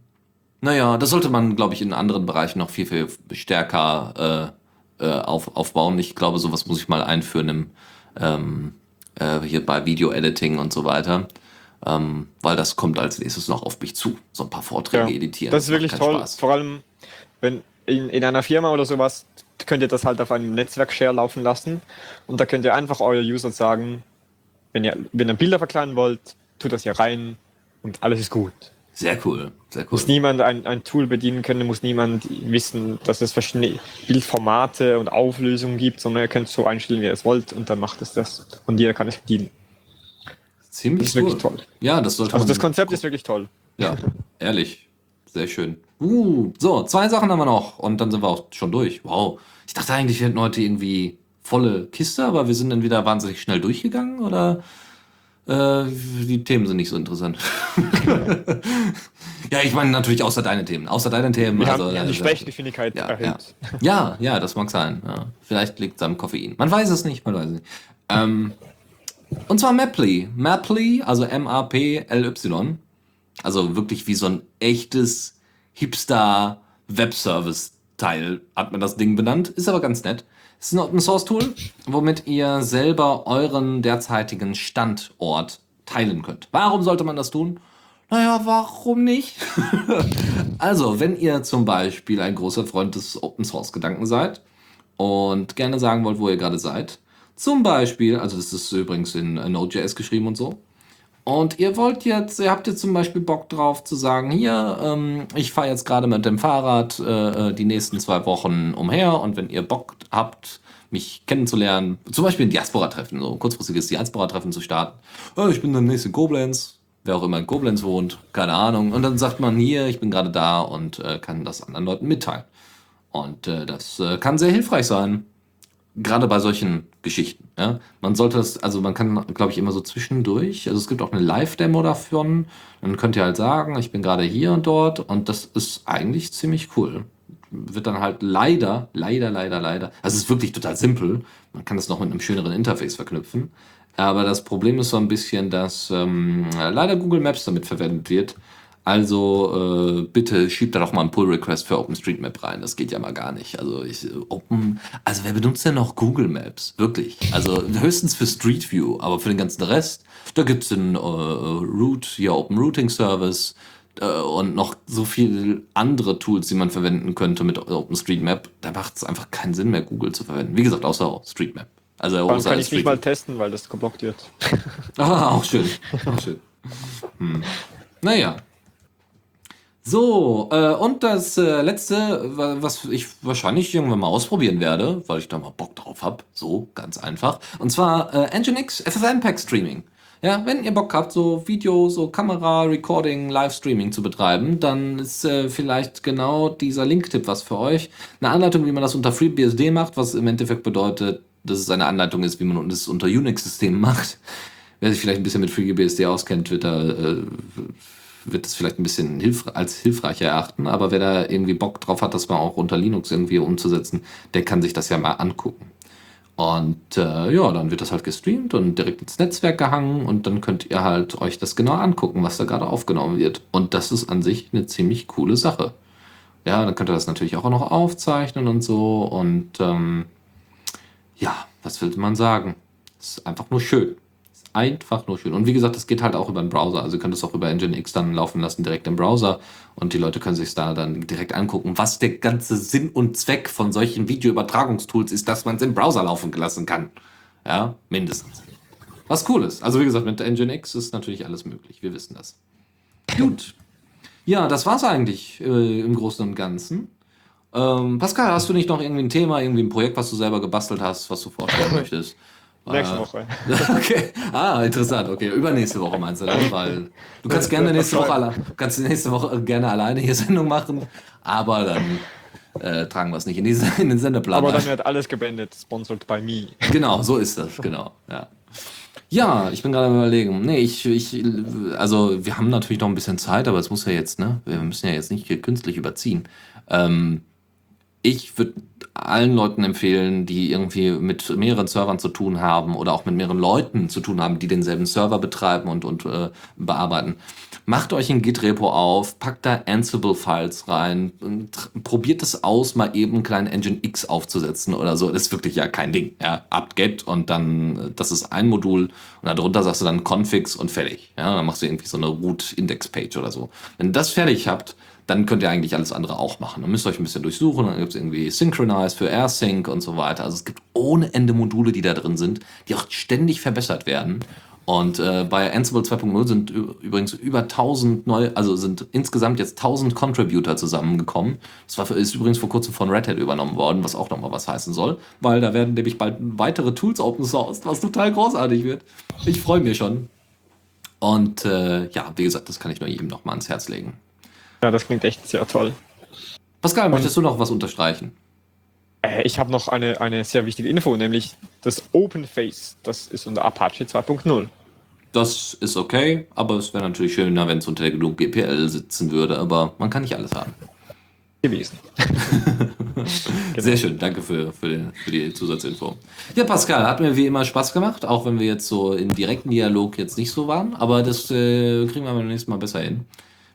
Speaker 2: Naja, das sollte man, glaube ich, in anderen Bereichen noch viel, viel stärker äh, äh, auf, aufbauen. Ich glaube, sowas muss ich mal einführen im ähm, äh, hier bei Video-Editing und so weiter. Ähm, weil das kommt als nächstes noch auf mich zu. So ein paar Vorträge ja, editieren.
Speaker 3: Das ist wirklich toll. Spaß. Vor allem, wenn in, in einer Firma oder sowas könnt ihr das halt auf einem Netzwerk-Share laufen lassen. Und da könnt ihr einfach euer User sagen, wenn ihr, wenn ihr Bilder verkleinern wollt, tut das hier rein und alles ist gut.
Speaker 2: Sehr cool, sehr cool.
Speaker 3: Muss niemand ein, ein Tool bedienen können, muss niemand wissen, dass es verschiedene Bildformate und Auflösungen gibt, sondern ihr könnt es so einstellen, wie ihr es wollt und dann macht es das und jeder kann es bedienen.
Speaker 2: Ziemlich
Speaker 3: das ist wirklich toll.
Speaker 2: Ja, das sollte
Speaker 3: Also das Konzept ist wirklich toll.
Speaker 2: Ja, ehrlich. Sehr schön. Uh, so, zwei Sachen haben wir noch und dann sind wir auch schon durch. Wow. Ich dachte eigentlich, wir hätten heute irgendwie volle Kiste, aber wir sind dann wieder wahnsinnig schnell durchgegangen oder äh, die Themen sind nicht so interessant. ja, ich meine natürlich außer deine Themen. Außer deine Themen.
Speaker 3: Wir also, haben ja, die Sprechgeschwindigkeit
Speaker 2: ja,
Speaker 3: erhöht.
Speaker 2: Ja. ja, ja, das mag sein. Ja. Vielleicht liegt es am Koffein. Man weiß es nicht, man weiß es nicht. Ähm, und zwar Maply. Maply, also M-A-P-L-Y. Also wirklich wie so ein echtes Hipster-Webservice-Teil hat man das Ding benannt. Ist aber ganz nett. Es ist ein Open Source Tool, womit ihr selber euren derzeitigen Standort teilen könnt. Warum sollte man das tun? Naja, warum nicht? also, wenn ihr zum Beispiel ein großer Freund des Open Source Gedanken seid und gerne sagen wollt, wo ihr gerade seid, zum Beispiel, also das ist übrigens in Node.js geschrieben und so, und ihr wollt jetzt, ihr habt jetzt zum Beispiel Bock drauf zu sagen, hier, ähm, ich fahre jetzt gerade mit dem Fahrrad äh, äh, die nächsten zwei Wochen umher und wenn ihr Bock habt, mich kennenzulernen, zum Beispiel ein Diaspora-Treffen, so ein kurzfristiges Diaspora-Treffen zu starten. Oh, ich bin demnächst in Koblenz, wer auch immer in Koblenz wohnt, keine Ahnung. Und dann sagt man hier, ich bin gerade da und äh, kann das anderen Leuten mitteilen. Und äh, das äh, kann sehr hilfreich sein gerade bei solchen Geschichten. Ja? Man sollte das, also man kann, glaube ich, immer so zwischendurch, also es gibt auch eine Live-Demo davon, dann könnt ihr halt sagen, ich bin gerade hier und dort und das ist eigentlich ziemlich cool. Wird dann halt leider, leider, leider, leider, also es ist wirklich total simpel, man kann das noch mit einem schöneren Interface verknüpfen, aber das Problem ist so ein bisschen, dass ähm, leider Google Maps damit verwendet wird, Also äh, bitte schiebt da doch mal einen Pull-Request für OpenStreetMap rein. Das geht ja mal gar nicht. Also ich, Open, also wer benutzt denn noch Google Maps? Wirklich. Also höchstens für Street View, aber für den ganzen Rest, da gibt's den äh, Route, hier Open Routing Service äh, und noch so viel andere Tools, die man verwenden könnte mit OpenStreetMap. Da macht es einfach keinen Sinn mehr, Google zu verwenden. Wie gesagt, außer Streetmap. Also außer
Speaker 3: kann ich
Speaker 2: Street
Speaker 3: nicht mal testen, weil das geblockt wird.
Speaker 2: Ah, auch schön. Auch schön. Hm. Naja. So, äh, und das äh, letzte, wa- was ich wahrscheinlich irgendwann mal ausprobieren werde, weil ich da mal Bock drauf habe, so ganz einfach. Und zwar äh, Nginx FFmpeg Streaming. Ja, wenn ihr Bock habt, so Video, so Kamera, Recording, Livestreaming zu betreiben, dann ist äh, vielleicht genau dieser Link-Tipp was für euch. Eine Anleitung, wie man das unter FreeBSD macht, was im Endeffekt bedeutet, dass es eine Anleitung ist, wie man das unter Unix-Systemen macht. Wer sich vielleicht ein bisschen mit FreeBSD auskennt, wird da äh, wird es vielleicht ein bisschen hilf als hilfreicher erachten, aber wer da irgendwie Bock drauf hat, das mal auch unter Linux irgendwie umzusetzen, der kann sich das ja mal angucken. Und äh, ja, dann wird das halt gestreamt und direkt ins Netzwerk gehangen und dann könnt ihr halt euch das genau angucken, was da gerade aufgenommen wird. Und das ist an sich eine ziemlich coole Sache. Ja, dann könnt ihr das natürlich auch noch aufzeichnen und so. Und ähm, ja, was will man sagen? Ist einfach nur schön. Einfach nur schön. Und wie gesagt, das geht halt auch über den Browser. Also ihr könnt es auch über Nginx dann laufen lassen, direkt im Browser. Und die Leute können sich da dann direkt angucken, was der ganze Sinn und Zweck von solchen Videoübertragungstools ist, dass man es im Browser laufen lassen kann. Ja, mindestens. Was cool ist. Also wie gesagt, mit Nginx ist natürlich alles möglich. Wir wissen das. Gut. Ja, das war's eigentlich äh, im Großen und Ganzen. Ähm, Pascal, hast du nicht noch irgendwie ein Thema, irgendwie ein Projekt, was du selber gebastelt hast, was du vorstellen möchtest?
Speaker 3: Nächste
Speaker 2: Äh,
Speaker 3: Woche.
Speaker 2: Okay. Ah, interessant. Okay, übernächste Woche meinst du dann, weil du kannst gerne nächste Woche alle, kannst nächste Woche gerne alleine hier Sendung machen, aber dann äh, tragen wir es nicht in, die, in den Sendeplan.
Speaker 3: Aber dann wird alles geblendet, sponsored by me.
Speaker 2: Genau, so ist das, genau. Ja. Ja, ich bin gerade am überlegen. Nee, ich, ich, also wir haben natürlich noch ein bisschen Zeit, aber es muss ja jetzt, ne? Wir müssen ja jetzt nicht hier künstlich überziehen. Ähm, ich würde allen Leuten empfehlen, die irgendwie mit mehreren Servern zu tun haben oder auch mit mehreren Leuten zu tun haben, die denselben Server betreiben und, und äh, bearbeiten. Macht euch ein Git-Repo auf, packt da Ansible-Files rein, probiert es aus, mal eben einen kleinen Engine X aufzusetzen oder so. Das ist wirklich ja kein Ding. Ja, apt-get und dann, äh, das ist ein Modul und darunter sagst du dann Configs und fertig. Ja, dann machst du irgendwie so eine Root-Index-Page oder so. Wenn ihr das fertig habt, dann könnt ihr eigentlich alles andere auch machen. Dann müsst ihr euch ein bisschen durchsuchen, dann gibt es irgendwie Synchronize für AirSync und so weiter. Also es gibt ohne Ende Module, die da drin sind, die auch ständig verbessert werden. Und äh, bei Ansible 2.0 sind übrigens über 1000 neu, also sind insgesamt jetzt 1000 Contributor zusammengekommen. Das war, ist übrigens vor kurzem von Red Hat übernommen worden, was auch nochmal was heißen soll, weil da werden nämlich bald weitere Tools open sourced, was total großartig wird. Ich freue mich schon. Und äh, ja, wie gesagt, das kann ich nur jedem nochmal ans Herz legen.
Speaker 3: Ja, das klingt echt sehr toll.
Speaker 2: Pascal, möchtest du noch was unterstreichen?
Speaker 3: Äh, ich habe noch eine, eine sehr wichtige Info, nämlich das OpenFace. Das ist unter Apache 2.0.
Speaker 2: Das ist okay, aber es wäre natürlich schöner, wenn es unter der GPL sitzen würde, aber man kann nicht alles haben.
Speaker 3: gewesen.
Speaker 2: Sehr schön, danke für, für, den, für die Zusatzinfo. Ja, Pascal, hat mir wie immer Spaß gemacht, auch wenn wir jetzt so im direkten Dialog jetzt nicht so waren, aber das äh, kriegen wir beim nächsten Mal besser hin,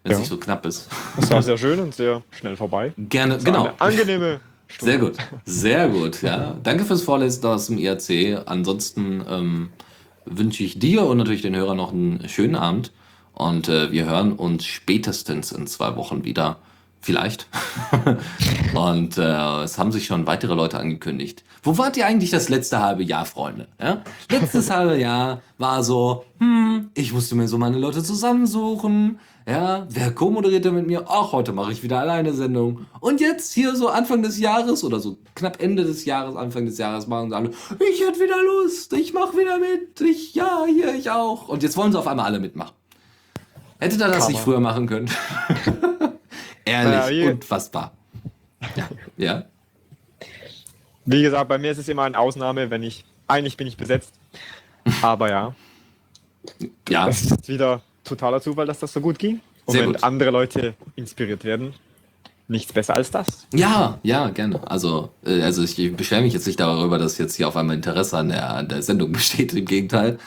Speaker 2: wenn es
Speaker 3: Ja.
Speaker 2: nicht so knapp ist.
Speaker 3: Das war sehr schön und sehr schnell vorbei.
Speaker 2: Gerne, genau.
Speaker 3: Eine angenehme Stunde.
Speaker 2: Sehr gut, sehr gut. Ja. Danke fürs Vorlesen aus dem IRC. Ansonsten ähm, wünsche ich dir und natürlich den Hörern noch einen schönen Abend. Und äh, wir hören uns spätestens in zwei Wochen wieder. Vielleicht. und äh, es haben sich schon weitere Leute angekündigt. Wo wart ihr eigentlich das letzte halbe Jahr, Freunde? Ja? Letztes halbe Jahr war so, hm, ich musste mir so meine Leute zusammensuchen. Ja, wer co-moderierte mit mir? Ach, heute mache ich wieder alleine Sendung. Und jetzt hier so Anfang des Jahres oder so knapp Ende des Jahres, Anfang des Jahres machen sie alle, ich hätte wieder Lust, ich mache wieder mit, ich, ja, hier, ich auch. Und jetzt wollen sie auf einmal alle mitmachen. Hättet ihr das nicht früher machen können? Ehrlich,
Speaker 3: Ja,
Speaker 2: unfassbar. Ja, ja.
Speaker 3: Wie gesagt, bei mir ist es immer eine Ausnahme, wenn ich. Eigentlich bin ich besetzt. Aber ja,
Speaker 2: ja.
Speaker 3: das ist wieder totaler Zufall, dass das so gut ging. Und
Speaker 2: Sehr
Speaker 3: wenn
Speaker 2: gut.
Speaker 3: andere Leute inspiriert werden, nichts besser als das.
Speaker 2: Ja, ja, gerne. Also, äh, also ich beschwere mich jetzt nicht darüber, dass jetzt hier auf einmal Interesse an der, an der Sendung besteht, im Gegenteil.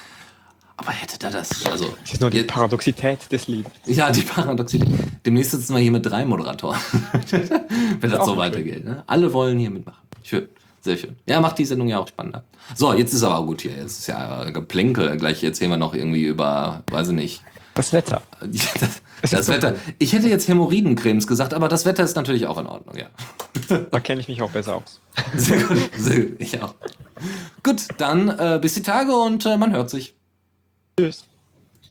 Speaker 2: Aber hätte da das, also.
Speaker 3: Das ist nur die Paradoxität des Lebens.
Speaker 2: Ja, die Paradoxie. Demnächst sitzen wir hier mit drei Moderatoren. Wenn das
Speaker 3: Auch
Speaker 2: so weitergeht. Ne? Alle wollen hier mitmachen. Schön. Sehr schön. Ja, macht die Sendung ja auch spannender. So, jetzt ist aber auch gut hier. Jetzt ist ja Geplänkel. Gleich erzählen wir noch irgendwie über, weiß ich nicht,
Speaker 3: Das Wetter.
Speaker 2: das, das Wetter. Ich hätte jetzt Hämorrhoidencremes gesagt, aber das Wetter ist natürlich auch in Ordnung, ja.
Speaker 3: Da kenne ich mich auch besser aus.
Speaker 2: Sehr gut. Sehr gut. Ich auch. Gut, dann äh, bis die Tage und äh, man hört sich.
Speaker 3: Tschüss.